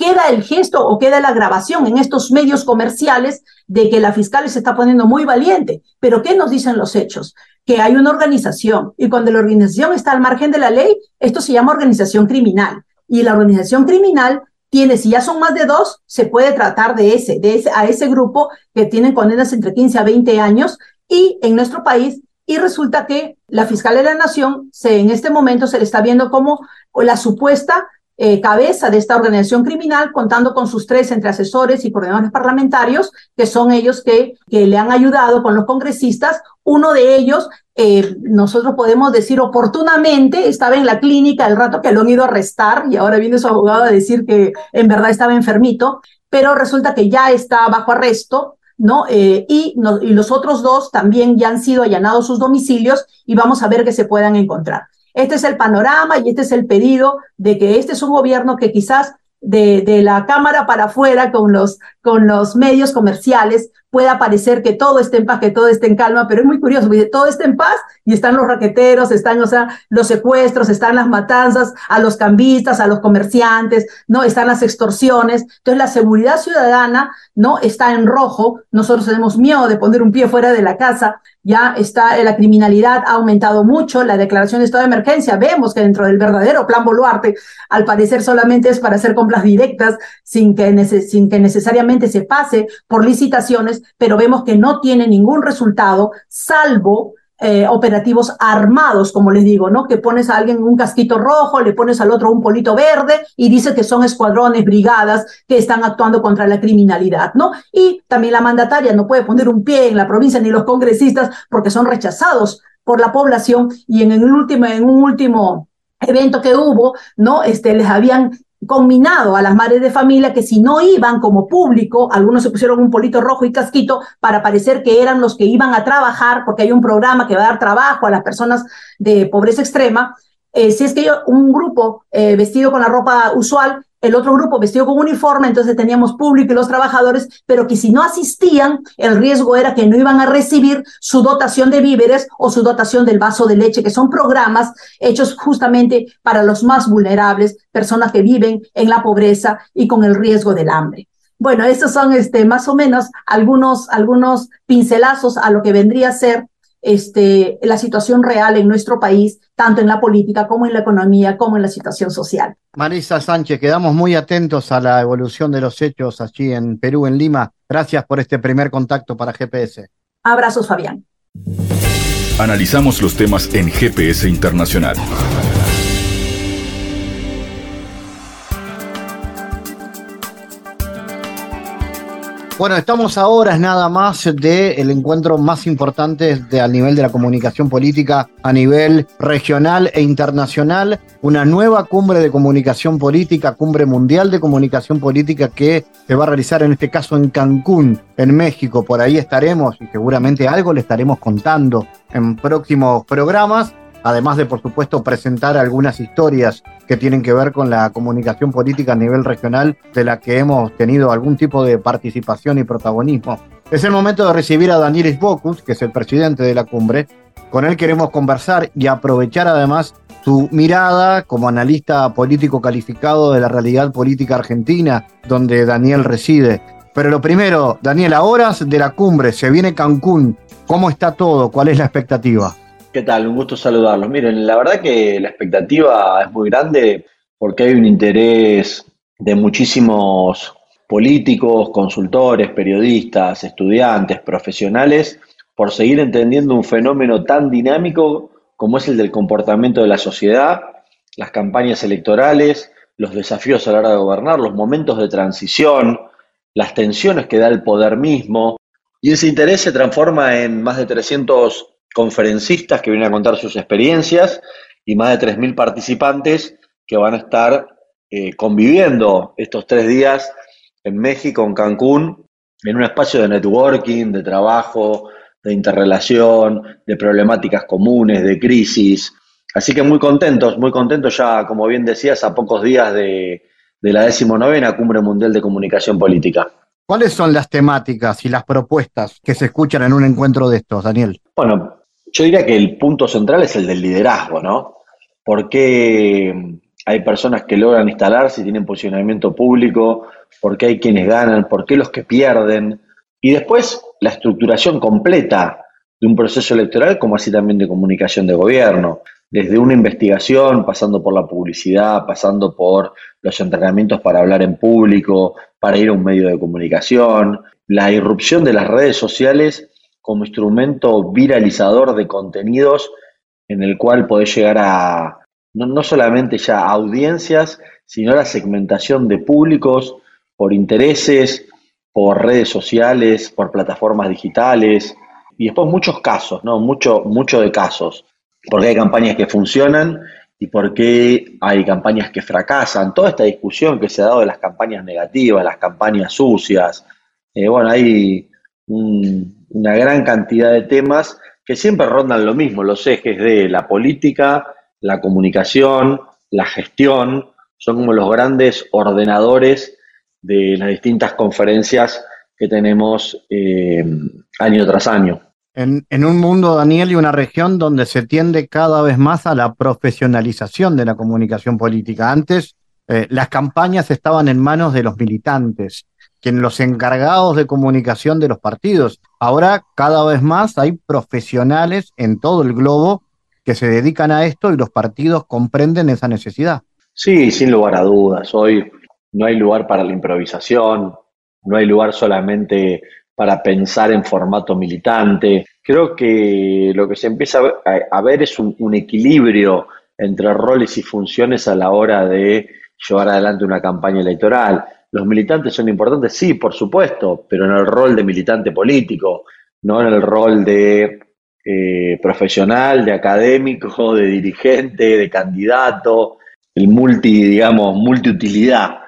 queda el gesto o queda la grabación en estos medios comerciales de que la fiscal se está poniendo muy valiente. Pero ¿qué nos dicen los hechos? Que hay una organización y cuando la organización está al margen de la ley, esto se llama organización criminal. Y la organización criminal tiene, si ya son más de dos, se puede tratar de ese, de ese, a ese grupo que tienen condenas entre 15 a 20 años y en nuestro país y resulta que la fiscal de la nación se, en este momento se le está viendo como la supuesta eh, cabeza de esta organización criminal, contando con sus tres entre asesores y coordinadores parlamentarios, que son ellos que, que le han ayudado con los congresistas. Uno de ellos, eh, nosotros podemos decir oportunamente, estaba en la clínica el rato que lo han ido a arrestar y ahora viene su abogado a decir que en verdad estaba enfermito, pero resulta que ya está bajo arresto, ¿no? Eh, y, no, y los otros dos también ya han sido allanados sus domicilios y vamos a ver que se puedan encontrar. Este es el panorama y este es el pedido de que este es un gobierno que quizás de, la Cámara para afuera con los, con los medios comerciales pueda parecer que todo esté en paz, que todo esté en calma, pero es muy curioso, porque todo está en paz y están los raqueteros, están, o sea, los secuestros, están las matanzas a los cambistas, a los comerciantes, ¿no? Están las extorsiones. Entonces, la seguridad ciudadana, ¿no? Está en rojo. Nosotros tenemos miedo de poner un pie fuera de la casa. Ya está, la criminalidad ha aumentado mucho. La declaración de estado de emergencia, vemos que dentro del verdadero plan Boluarte, al parecer solamente es para hacer compras directas sin que, sin que necesariamente se pase por licitaciones pero vemos que no tiene ningún resultado, salvo eh, operativos armados, como les digo, ¿no? Que pones a alguien un casquito rojo, le pones al otro un polito verde y dice que son escuadrones, brigadas que están actuando contra la criminalidad, ¿no? Y también la mandataria no puede poner un pie en la provincia ni los congresistas porque son rechazados por la población y en último, en un último evento que hubo, ¿no? Este, les habían combinado a las madres de familia que si no iban como público, algunos se pusieron un polito rojo y casquito para parecer que eran los que iban a trabajar, porque hay un programa que va a dar trabajo a las personas de pobreza extrema. Eh, si es que un grupo eh, vestido con la ropa usual el otro grupo vestido con uniforme, entonces teníamos público y los trabajadores, pero que si no asistían, el riesgo era que no iban a recibir su dotación de víveres o su dotación del vaso de leche, que son programas hechos justamente para los más vulnerables, personas que viven en la pobreza y con el riesgo del hambre. Bueno, estos son este, más o menos algunos, algunos pincelazos a lo que vendría a ser este, la situación real en nuestro país, tanto en la política como en la economía, como en la situación social. Marisa Sánchez, quedamos muy atentos a la evolución de los hechos allí en Perú, en Lima. Gracias por este primer contacto para GPS. Abrazos, Fabián. Analizamos los temas en GPS Internacional. Bueno, estamos a horas nada más del encuentro más importante de, a nivel de la comunicación política a nivel regional e internacional, una nueva cumbre de comunicación política, cumbre mundial de comunicación política que se va a realizar en este caso en Cancún, en México. Por ahí estaremos y seguramente algo le estaremos contando en próximos programas además de, por supuesto, presentar algunas historias que tienen que ver con la comunicación política a nivel regional de la que hemos tenido algún tipo de participación y protagonismo. Es el momento de recibir a Danielis Bocus, que es el presidente de la cumbre. Con él queremos conversar y aprovechar además su mirada como analista político calificado de la realidad política argentina, donde Daniel reside. Pero lo primero, Daniel, a horas de la cumbre, se viene Cancún. ¿Cómo está todo? ¿Cuál es la expectativa? ¿Qué tal? Un gusto saludarlos. Miren, la verdad que la expectativa es muy grande porque hay un interés de muchísimos políticos, consultores, periodistas, estudiantes, profesionales, por seguir entendiendo un fenómeno tan dinámico como es el del comportamiento de la sociedad, las campañas electorales, los desafíos a la hora de gobernar, los momentos de transición, las tensiones que da el poder mismo. Y ese interés se transforma en más de 300 conferencistas que vienen a contar sus experiencias y más de 3.000 participantes que van a estar eh, conviviendo estos tres días en México, en Cancún, en un espacio de networking, de trabajo, de interrelación, de problemáticas comunes, de crisis. Así que muy contentos, muy contentos ya, como bien decías, a pocos días de, de la decimonovena Cumbre Mundial de Comunicación Política. ¿Cuáles son las temáticas y las propuestas que se escuchan en un encuentro de estos, Daniel? Bueno, yo diría que el punto central es el del liderazgo, ¿no? Porque hay personas que logran instalarse y tienen posicionamiento público, por qué hay quienes ganan, por qué los que pierden. Y después la estructuración completa de un proceso electoral, como así también de comunicación de gobierno, desde una investigación, pasando por la publicidad, pasando por los entrenamientos para hablar en público, para ir a un medio de comunicación, la irrupción de las redes sociales como instrumento viralizador de contenidos en el cual podés llegar a, no, solamente ya audiencias, sino la segmentación de públicos por intereses, por redes sociales, por plataformas digitales, y después muchos casos, ¿no? Mucho, mucho de casos, porque hay campañas que funcionan y porque hay campañas que fracasan. Toda esta discusión que se ha dado de las campañas negativas, las campañas sucias, eh, bueno, hay una gran cantidad de temas que siempre rondan lo mismo, los ejes de la política, la comunicación, la gestión, son como los grandes ordenadores de las distintas conferencias que tenemos eh, año tras año. En, un mundo, Daniel, y una región donde se tiende cada vez más a la profesionalización de la comunicación política. Antes, eh, las campañas estaban en manos de los militantes, quienes los encargados de comunicación de los partidos. Ahora, cada vez más hay profesionales en todo el globo que se dedican a esto y los partidos comprenden esa necesidad. Sí, sin lugar a dudas. Hoy no hay lugar para la improvisación, no hay lugar solamente para pensar en formato militante. Creo que lo que se empieza a ver es un, equilibrio entre roles y funciones a la hora de llevar adelante una campaña electoral. Los militantes son importantes, sí, por supuesto, pero en el rol de militante político, no en el rol de eh, profesional, de académico, de dirigente, de candidato, el multi, digamos, multiutilidad.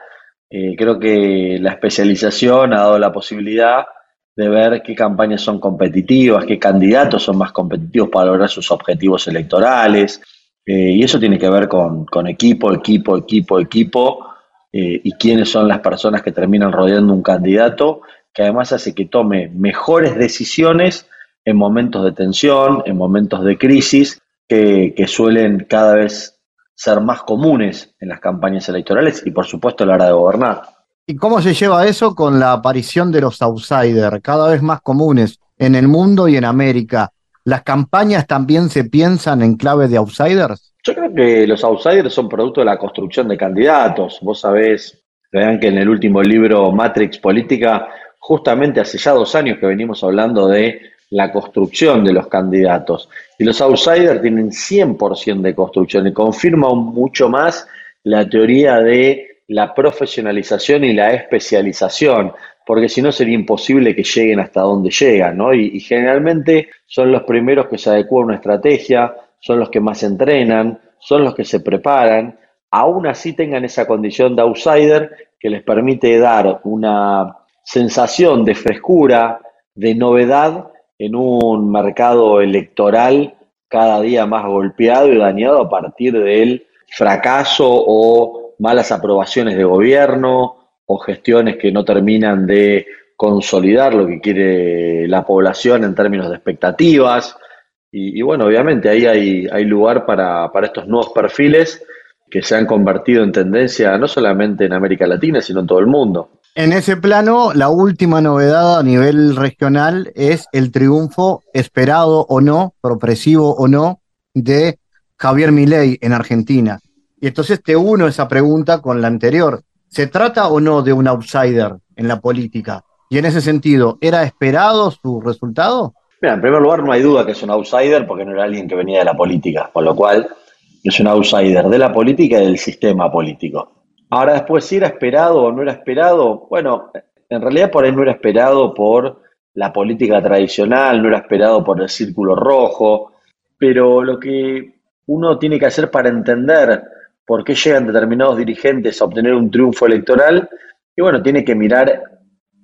Eh, creo que la especialización ha dado la posibilidad de ver qué campañas son competitivas, qué candidatos son más competitivos para lograr sus objetivos electorales. Eh, y eso tiene que ver con, equipo, equipo, equipo, equipo, y quiénes son las personas que terminan rodeando un candidato, que además hace que tome mejores decisiones en momentos de tensión, en momentos de crisis, que, suelen cada vez ser más comunes en las campañas electorales y por supuesto a la hora de gobernar. ¿Y cómo se lleva eso con la aparición de los outsiders, cada vez más comunes en el mundo y en América? ¿Las campañas también se piensan en clave de outsiders? Yo creo que los outsiders son producto de la construcción de candidatos. Vos sabés, vean que en el último libro Matrix Política, justamente hace ya dos años que venimos hablando de la construcción de los candidatos. Y los outsiders tienen 100% de construcción y confirma mucho más la teoría de la profesionalización y la especialización, porque si no sería imposible que lleguen hasta donde llegan, ¿no? Y, generalmente son los primeros que se adecuan a una estrategia, son los que más entrenan, son los que se preparan, aún así tengan esa condición de outsider que les permite dar una sensación de frescura, de novedad en un mercado electoral cada día más golpeado y dañado a partir del fracaso o malas aprobaciones de gobierno o gestiones que no terminan de consolidar lo que quiere la población en términos de expectativas. Y, bueno, obviamente ahí hay, hay lugar para, para estos nuevos perfiles que se han convertido en tendencia no solamente en América Latina, sino en todo el mundo. En ese plano, la última novedad a nivel regional es el triunfo esperado o no, progresivo o no, de Javier Milei en Argentina. Y entonces te uno esa pregunta con la anterior. ¿Se trata o no de un outsider en la política? Y en ese sentido, ¿era esperado su resultado? Mira, en primer lugar, no hay duda que es un outsider porque no era alguien que venía de la política, con lo cual es un outsider de la política y del sistema político. Ahora después, si era esperado o no era esperado, bueno, en realidad por ahí no era esperado por la política tradicional, no era esperado por el círculo rojo, pero lo que uno tiene que hacer para entender por qué llegan determinados dirigentes a obtener un triunfo electoral. Y bueno, tiene que mirar,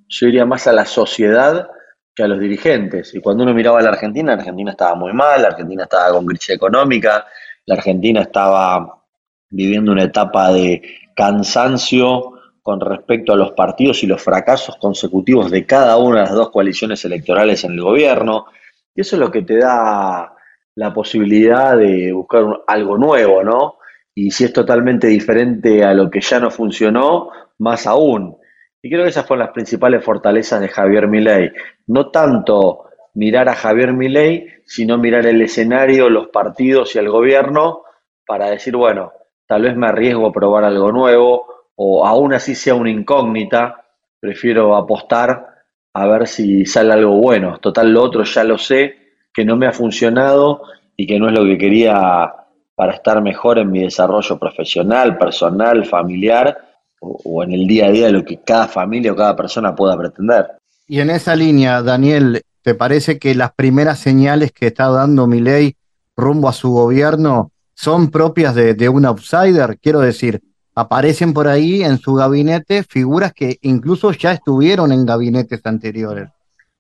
yo diría, más a la sociedad que a los dirigentes. Y cuando uno miraba a la Argentina, la Argentina estaba muy mal, la Argentina estaba con crisis económica, la Argentina estaba viviendo una etapa de cansancio con respecto a los partidos y los fracasos consecutivos de cada una de las dos coaliciones electorales en el gobierno. Y eso es lo que te da la posibilidad de buscar algo nuevo, ¿no? Y si es totalmente diferente a lo que ya no funcionó, más aún. Y creo que esas fueron las principales fortalezas de Javier Milei. No tanto mirar a Javier Milei, sino mirar el escenario, los partidos y el gobierno para decir, bueno, tal vez me arriesgo a probar algo nuevo o aún así sea una incógnita, prefiero apostar a ver si sale algo bueno. Total, lo otro ya lo sé, que no me ha funcionado y que no es lo que quería para estar mejor en mi desarrollo profesional, personal, familiar o, en el día a día de lo que cada familia o cada persona pueda pretender. Y en esa línea, Daniel, ¿te parece que las primeras señales que está dando Milei rumbo a su gobierno son propias de, de un outsider? Quiero decir, aparecen por ahí en su gabinete figuras que incluso ya estuvieron en gabinetes anteriores.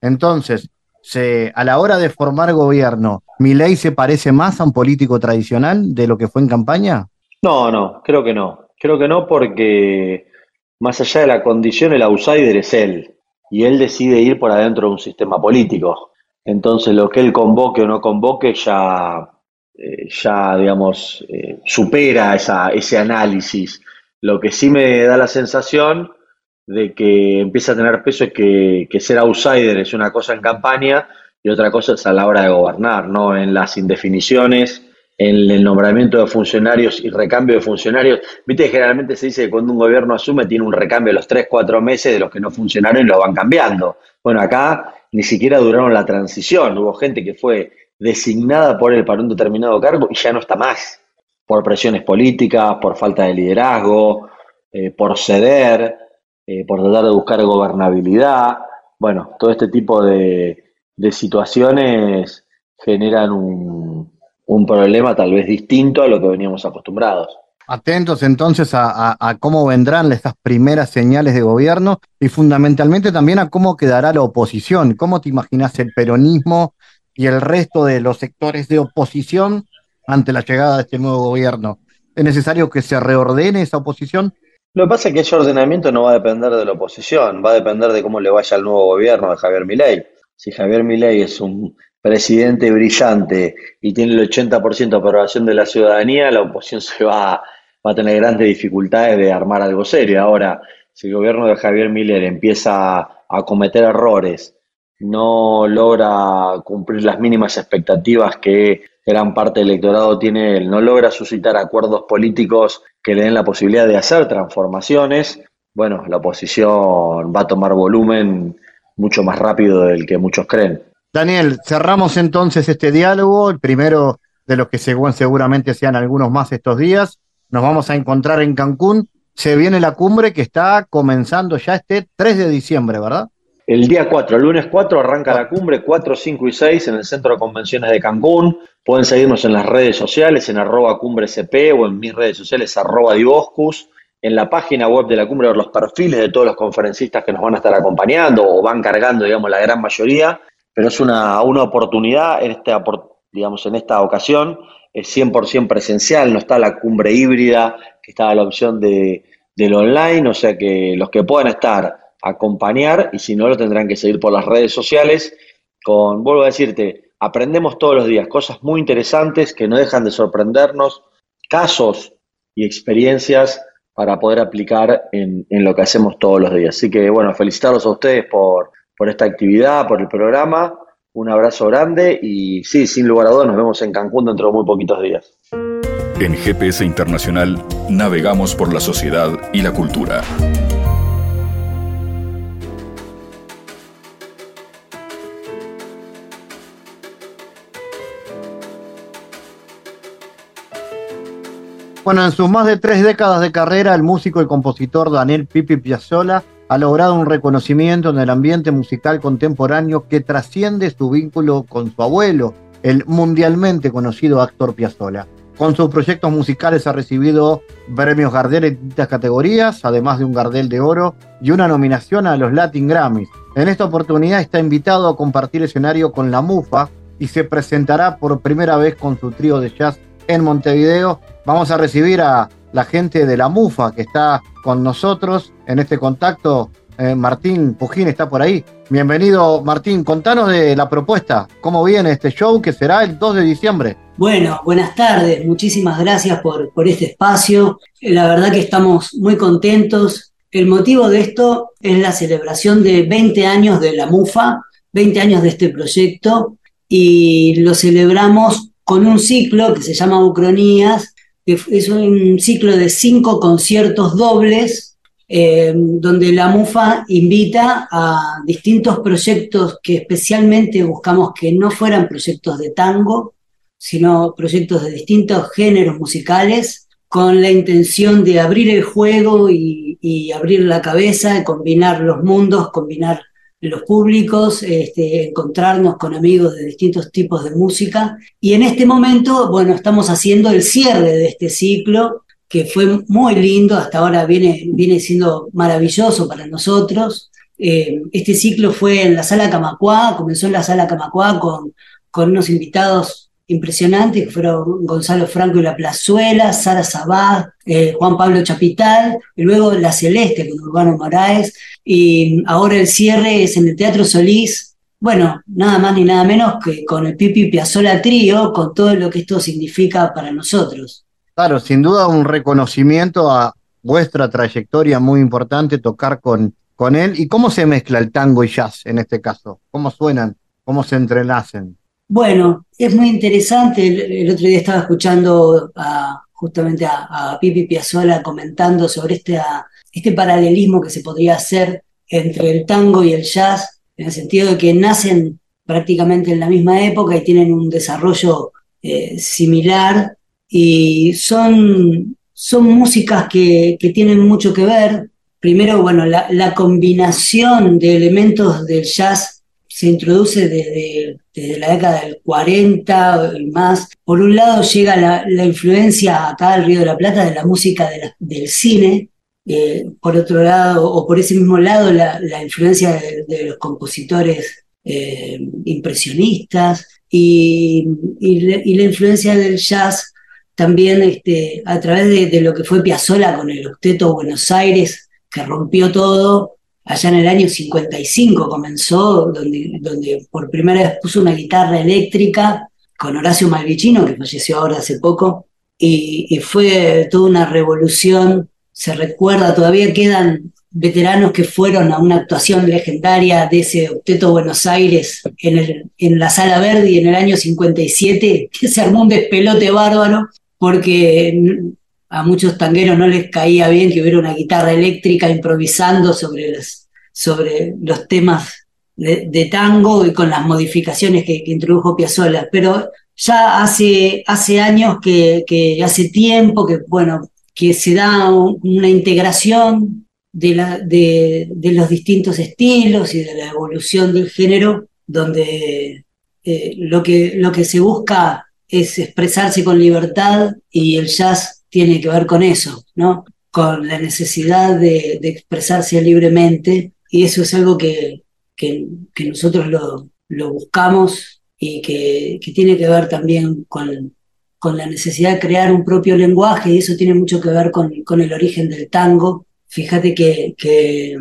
Entonces, se, a la hora de formar gobierno, ¿Milei se parece más a un político tradicional de lo que fue en campaña? No, no, creo que no. Creo que no porque más allá de la condición, el outsider es él. Y él decide ir por adentro de un sistema político. Entonces lo que él convoque o no convoque ya, eh, ya digamos, eh, supera esa, ese análisis. Lo que sí me da la sensación de que empieza a tener peso es que, que ser outsider es una cosa en campaña y otra cosa es a la hora de gobernar, ¿no? En las indefiniciones, en el nombramiento de funcionarios y recambio de funcionarios. Viste generalmente se dice que cuando un gobierno asume tiene un recambio de los 3, 4 meses de los que no funcionaron y lo van cambiando. Bueno, acá ni siquiera duraron la transición. Hubo gente que fue designada por él para un determinado cargo y ya no está más. Por presiones políticas, por falta de liderazgo, eh, por ceder, eh, por tratar de buscar gobernabilidad. Bueno, todo este tipo de, de situaciones generan un, un, problema tal vez distinto a lo que veníamos acostumbrados. Atentos entonces a, a, cómo vendrán estas primeras señales de gobierno y fundamentalmente también a cómo quedará la oposición. ¿Cómo te imaginas el peronismo y el resto de los sectores de oposición ante la llegada de este nuevo gobierno? ¿Es necesario que se reordene esa oposición? Lo que pasa es que ese ordenamiento no va a depender de la oposición, va a depender de cómo le vaya al nuevo gobierno de Javier Milei si Javier Milei es un presidente brillante y tiene el 80% de aprobación de la ciudadanía, la oposición se va, a tener grandes dificultades de armar algo serio. Ahora, si el gobierno de Javier Milei empieza a cometer errores, no logra cumplir las mínimas expectativas que gran parte del electorado tiene no logra suscitar acuerdos políticos que le den la posibilidad de hacer transformaciones, bueno, la oposición va a tomar volumen mucho más rápido del que muchos creen. Daniel, cerramos entonces este diálogo, el primero de los que seguramente sean algunos más estos días. Nos vamos a encontrar en Cancún. Se viene la cumbre que está comenzando ya este 3 de diciembre, ¿verdad? El día 4, el lunes 4 arranca la cumbre, 4, 5 y 6 en el Centro de Convenciones de Cancún. Pueden seguirnos en las redes sociales, en arroba cumbrecp o en mis redes sociales, arroba divoscus. En la página web de la cumbre ver los perfiles de todos los conferencistas que nos van a estar acompañando o van cargando, digamos, la gran mayoría, pero es una, una oportunidad en esta, digamos, en esta ocasión, es 100% presencial, no está la cumbre híbrida, que está la opción de, del online, o sea que los que puedan estar, acompañar, y si no lo tendrán que seguir por las redes sociales, con, vuelvo a decirte, aprendemos todos los días cosas muy interesantes que no dejan de sorprendernos, casos y experiencias para poder aplicar en, lo que hacemos todos los días. Así que bueno, felicitarlos a ustedes por, por esta actividad, por el programa. Un abrazo grande y sí, sin lugar a dudas, nos vemos en Cancún dentro de muy poquitos días. En GPS Internacional navegamos por la sociedad y la cultura. Bueno, en sus más de tres décadas de carrera, el músico y compositor Daniel Pipi Piazzolla ha logrado un reconocimiento en el ambiente musical contemporáneo que trasciende su vínculo con su abuelo, el mundialmente conocido actor Piazzolla. Con sus proyectos musicales ha recibido premios Gardel en distintas categorías, además de un Gardel de Oro y una nominación a los Latin Grammys. En esta oportunidad está invitado a compartir escenario con La Mufa y se presentará por primera vez con su trío de jazz en Montevideo. Vamos a recibir a la gente de La Mufa que está con nosotros en este contacto. Eh, Martín Pujín está por ahí. Bienvenido, Martín. Contanos de la propuesta. ¿Cómo viene este show que será el 2 de diciembre? Bueno, buenas tardes. Muchísimas gracias por, por este espacio. La verdad que estamos muy contentos. El motivo de esto es la celebración de 20 años de la MUFA, 20 años de este proyecto, y lo celebramos con un ciclo que se llama Ucronías, que es un ciclo de cinco conciertos dobles eh, donde la MUFA invita a distintos proyectos que especialmente buscamos que no fueran proyectos de tango, sino proyectos de distintos géneros musicales, con la intención de abrir el juego y, y abrir la cabeza, combinar los mundos, combinar los públicos, este, encontrarnos con amigos de distintos tipos de música. Y en este momento, bueno, estamos haciendo el cierre de este ciclo que fue muy lindo, hasta ahora viene, viene siendo maravilloso para nosotros. Eh, este ciclo fue en la sala Camacuá, comenzó en la sala Camacuá con, con unos invitados impresionantes, que fueron Gonzalo Franco y La Plazuela, Sara Sabá, eh, Juan Pablo Chapital, y luego La Celeste con Urbano Moraes, y ahora el cierre es en el Teatro Solís, bueno, nada más ni nada menos que con el Pipi Piazzola Trío, con todo lo que esto significa para nosotros. Claro, sin duda un reconocimiento a vuestra trayectoria muy importante, tocar con, con él. ¿Y cómo se mezcla el tango y jazz en este caso? ¿Cómo suenan? ¿Cómo se entrelacen? Bueno, es muy interesante. El, otro día estaba escuchando justamente a, Pipi Piazzolla comentando sobre este, este paralelismo que se podría hacer entre el tango y el jazz, en el sentido de que nacen prácticamente en la misma época y tienen un desarrollo eh, similar y son, son músicas que, que, tienen mucho que ver. Primero, bueno, la, combinación de elementos del jazz se introduce desde, desde, la década del 40 y más. Por un lado llega la, la influencia acá al Río de la Plata de la música del cine, eh, por otro lado, o por ese mismo lado, la, la influencia de, los compositores eh, impresionistas y, y, y, la influencia del jazz también este, a través de, de, lo que fue Piazzolla con el Octeto Buenos Aires, que rompió todo, allá en el año 55 comenzó, donde, por primera vez puso una guitarra eléctrica con Horacio Malvicino, que falleció ahora hace poco, y, fue toda una revolución, se recuerda, todavía quedan veteranos que fueron a una actuación legendaria de ese Octeto Buenos Aires en, en la Sala Verde en el año 57, que se armó un despelote bárbaro, porque a muchos tangueros no les caía bien que hubiera una guitarra eléctrica improvisando sobre los, sobre los temas de, tango y con las modificaciones que, introdujo Piazzolla. Pero ya hace, hace años que, que, hace tiempo que, bueno, que se da una integración de, la, de, de, los distintos estilos y de la evolución del género, donde eh, lo, que, lo que se busca es expresarse con libertad y el jazz tiene que ver con eso, ¿no? Con la necesidad de, expresarse libremente y eso es algo que, que, nosotros lo, lo, buscamos y que, que, tiene que ver también con, con, la necesidad de crear un propio lenguaje y eso tiene mucho que ver con, con el origen del tango. Fíjate que, que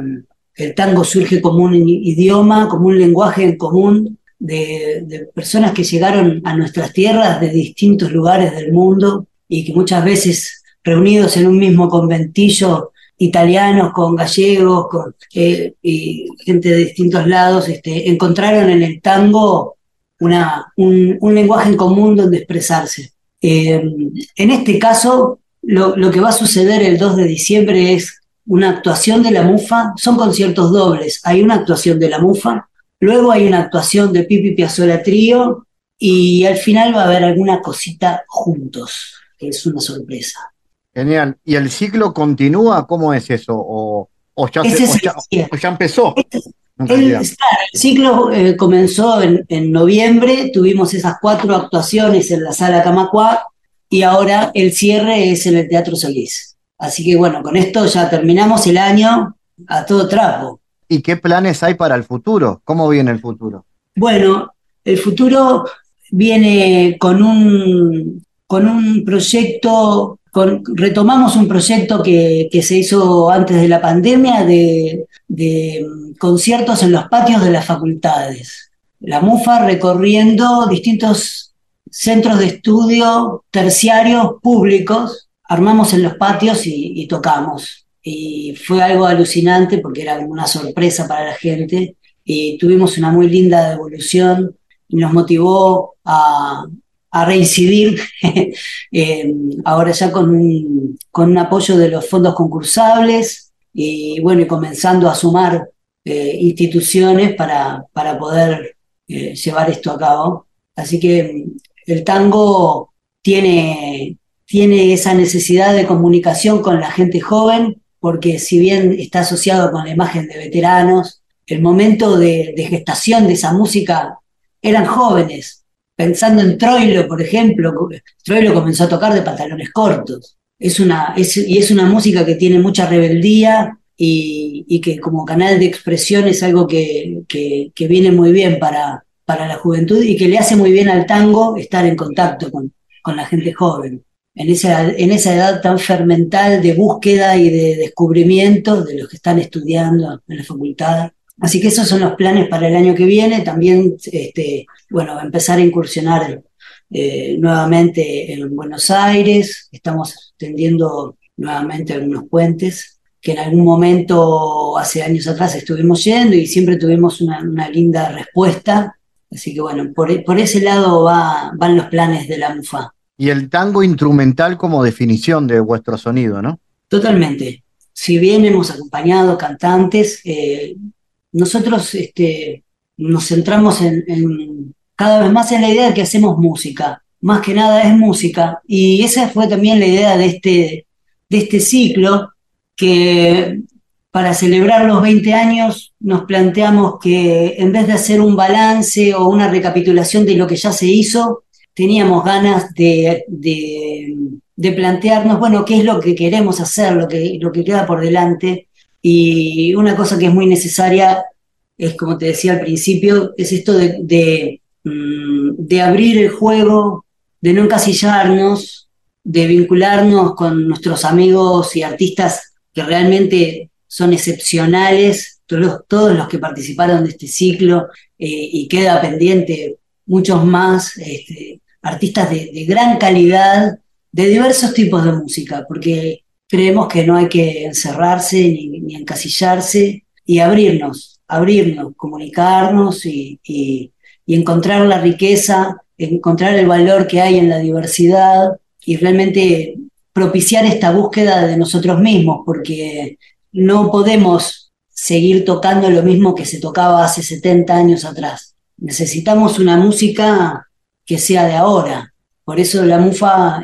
el tango surge como un idioma, como un lenguaje en común de, personas que llegaron a nuestras tierras de distintos lugares del mundo y que muchas veces reunidos en un mismo conventillo, italianos con gallegos con, eh, y gente de distintos lados, este, encontraron en el tango una, un, lenguaje en común donde expresarse. Eh, en este caso, lo, lo que va a suceder el 2 de diciembre es una actuación de la MUFA, son conciertos dobles, hay una actuación de la MUFA, Luego hay una actuación de Pipi Piazzolla Trío y al final va a haber alguna cosita juntos, que es una sorpresa. Genial. ¿Y el ciclo continúa? ¿Cómo es eso? ¿O, o, ya, se, o, ya, o ya, empezó? Este, el, el, ciclo eh, comenzó en, en, noviembre, tuvimos esas cuatro actuaciones en la sala Camacuá y ahora el cierre es en el Teatro Solís. Así que bueno, con esto ya terminamos el año a todo trapo. ¿Y qué planes hay para el futuro? ¿Cómo viene el futuro? Bueno, el futuro viene con un, con un proyecto, retomamos un proyecto que, se hizo antes de la pandemia de, de conciertos en los patios de las facultades. La MUFA recorriendo distintos centros de estudio terciarios públicos, armamos en los patios y, tocamos. Y fue algo alucinante porque era una sorpresa para la gente y tuvimos una muy linda devolución y nos motivó a, reincidir eh, ahora ya con un, con un apoyo de los fondos concursables y bueno, y comenzando a sumar eh, instituciones para, para poder eh, llevar esto a cabo. Así que el tango tiene, tiene esa necesidad de comunicación con la gente joven, porque si bien está asociado con la imagen de veteranos, el momento de, gestación de esa música eran jóvenes. Pensando en Troilo, por ejemplo, Troilo comenzó a tocar de pantalones cortos. Es una, y es una música que tiene mucha rebeldía y, que como canal de expresión es algo que, que viene muy bien para, para la juventud y que le hace muy bien al tango estar en contacto con, con la gente joven, en esa, en esa edad tan fermental de búsqueda y de descubrimiento de los que están estudiando en la facultad. Así que esos son los planes para el año que viene. También, este, bueno, empezar a incursionar eh, nuevamente en Buenos Aires. Estamos tendiendo nuevamente algunos puentes que en algún momento, hace años atrás, estuvimos yendo y siempre tuvimos una, una linda respuesta Así que bueno, por, ese lado van los planes de la MUFA. Y el tango instrumental como definición de vuestro sonido, ¿no? Totalmente. Si bien hemos acompañado cantantes, eh, nosotros este, nos centramos en, cada vez más en la idea de que hacemos música. Más que nada es música. Y esa fue también la idea de este, este ciclo, que para celebrar los 20 años nos planteamos que en vez de hacer un balance o una recapitulación de lo que ya se hizo, teníamos ganas de, plantearnos, bueno, qué es lo que queremos hacer, lo que, lo que queda por delante. Y una cosa que es muy necesaria es, como te decía al principio, es esto de, mm, de abrir el juego, de no encasillarnos, de vincularnos con nuestros amigos y artistas que realmente son excepcionales, todos, los que participaron de este ciclo eh, y queda pendiente muchos más este, artistas de, gran calidad, de diversos tipos de música, porque creemos que no hay que encerrarse ni, encasillarse y abrirnos, abrirnos, comunicarnos y, encontrar la riqueza, encontrar el valor que hay en la diversidad y realmente propiciar esta búsqueda de nosotros mismos, porque no podemos seguir tocando lo mismo que se tocaba hace 70 años atrás. Necesitamos una música que sea de ahora. Por eso la MUFA,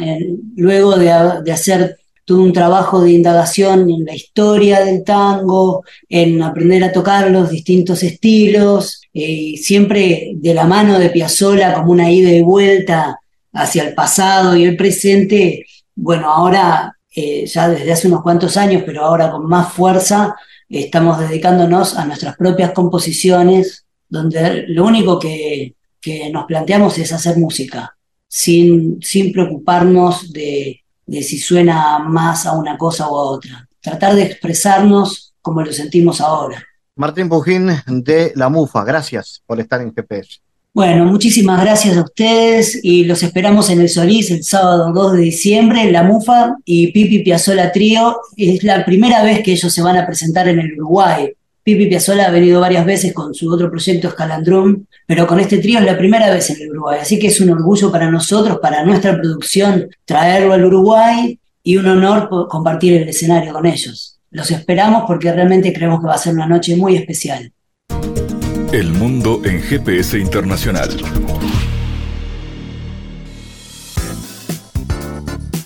luego de, hacer todo un trabajo de indagación en la historia del tango, en aprender a tocar los distintos estilos, eh, siempre de la mano de Piazzolla como una ida y vuelta hacia el pasado y el presente, bueno, ahora eh, ya desde hace unos cuantos años, pero ahora con más fuerza, estamos dedicándonos a nuestras propias composiciones, donde lo único que, nos planteamos es hacer música, sin, sin preocuparnos de, de si suena más a una cosa o a otra. Tratar de expresarnos como lo sentimos ahora. Martín Pujín de La Mufa, gracias por estar en GPS. Bueno, muchísimas gracias a ustedes y los esperamos en el Solís el sábado 2 de diciembre, La Mufa y Pipi Piazzola Trío. Es la primera vez que ellos se van a presentar en el Uruguay. Pipi Piazzola ha venido varias veces con su otro proyecto Escalandrum, pero con este trío es la primera vez en el Uruguay. Así que es un orgullo para nosotros, para nuestra producción, traerlo al Uruguay y un honor compartir el escenario con ellos. Los esperamos porque realmente creemos que va a ser una noche muy especial. El mundo en GPS internacional.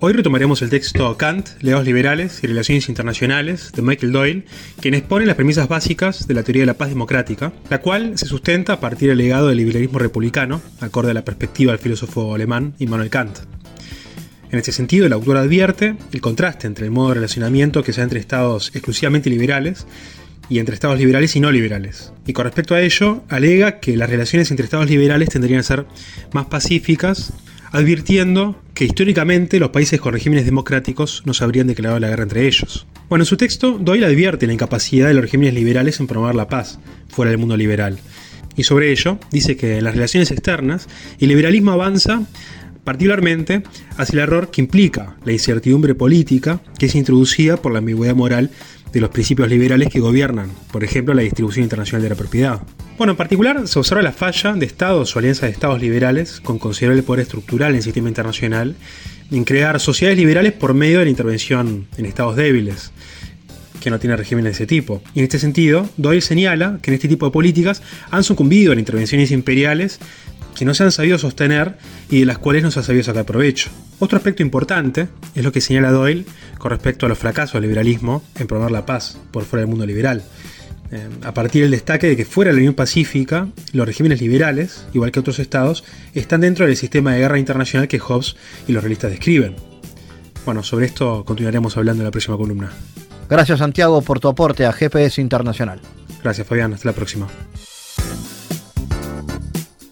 Hoy retomaremos el texto Kant, Leos Liberales y Relaciones Internacionales de Michael Doyle, quien expone las premisas básicas de la teoría de la paz democrática, la cual se sustenta a partir del legado del liberalismo republicano, acorde a la perspectiva del filósofo alemán Immanuel Kant. En este sentido, el autor advierte el contraste entre el modo de relacionamiento que se entre estados exclusivamente liberales y entre estados liberales y no liberales. Y con respecto a ello, alega que las relaciones entre estados liberales tendrían que ser más pacíficas advirtiendo que históricamente los países con regímenes democráticos no se habrían declarado la guerra entre ellos. Bueno, en su texto, Doyle advierte la incapacidad de los regímenes liberales en promover la paz fuera del mundo liberal. Y sobre ello, dice que en las relaciones externas, el liberalismo avanza particularmente hacia el error que implica la incertidumbre política que es introducida por la ambigüedad moral de los principios liberales que gobiernan, por ejemplo, la distribución internacional de la propiedad. Bueno, en particular se observa la falla de estados o alianzas de estados liberales con considerable poder estructural en el sistema internacional en crear sociedades liberales por medio de la intervención en estados débiles que no tienen regímenes de ese tipo. Y en este sentido, Doyle señala que en este tipo de políticas han sucumbido a intervenciones imperiales que no se han sabido sostener y de las cuales no se ha sabido sacar provecho. Otro aspecto importante es lo que señala Doyle con respecto a los fracasos del liberalismo en promover la paz por fuera del mundo liberal. Eh, a partir del destaque de que fuera de la Unión Pacífica, los regímenes liberales, igual que otros estados, están dentro del sistema de guerra internacional que Hobbes y los realistas describen. Bueno, sobre esto continuaremos hablando en la próxima columna. Gracias Santiago por tu aporte a GPS Internacional. Gracias Fabián, hasta la próxima.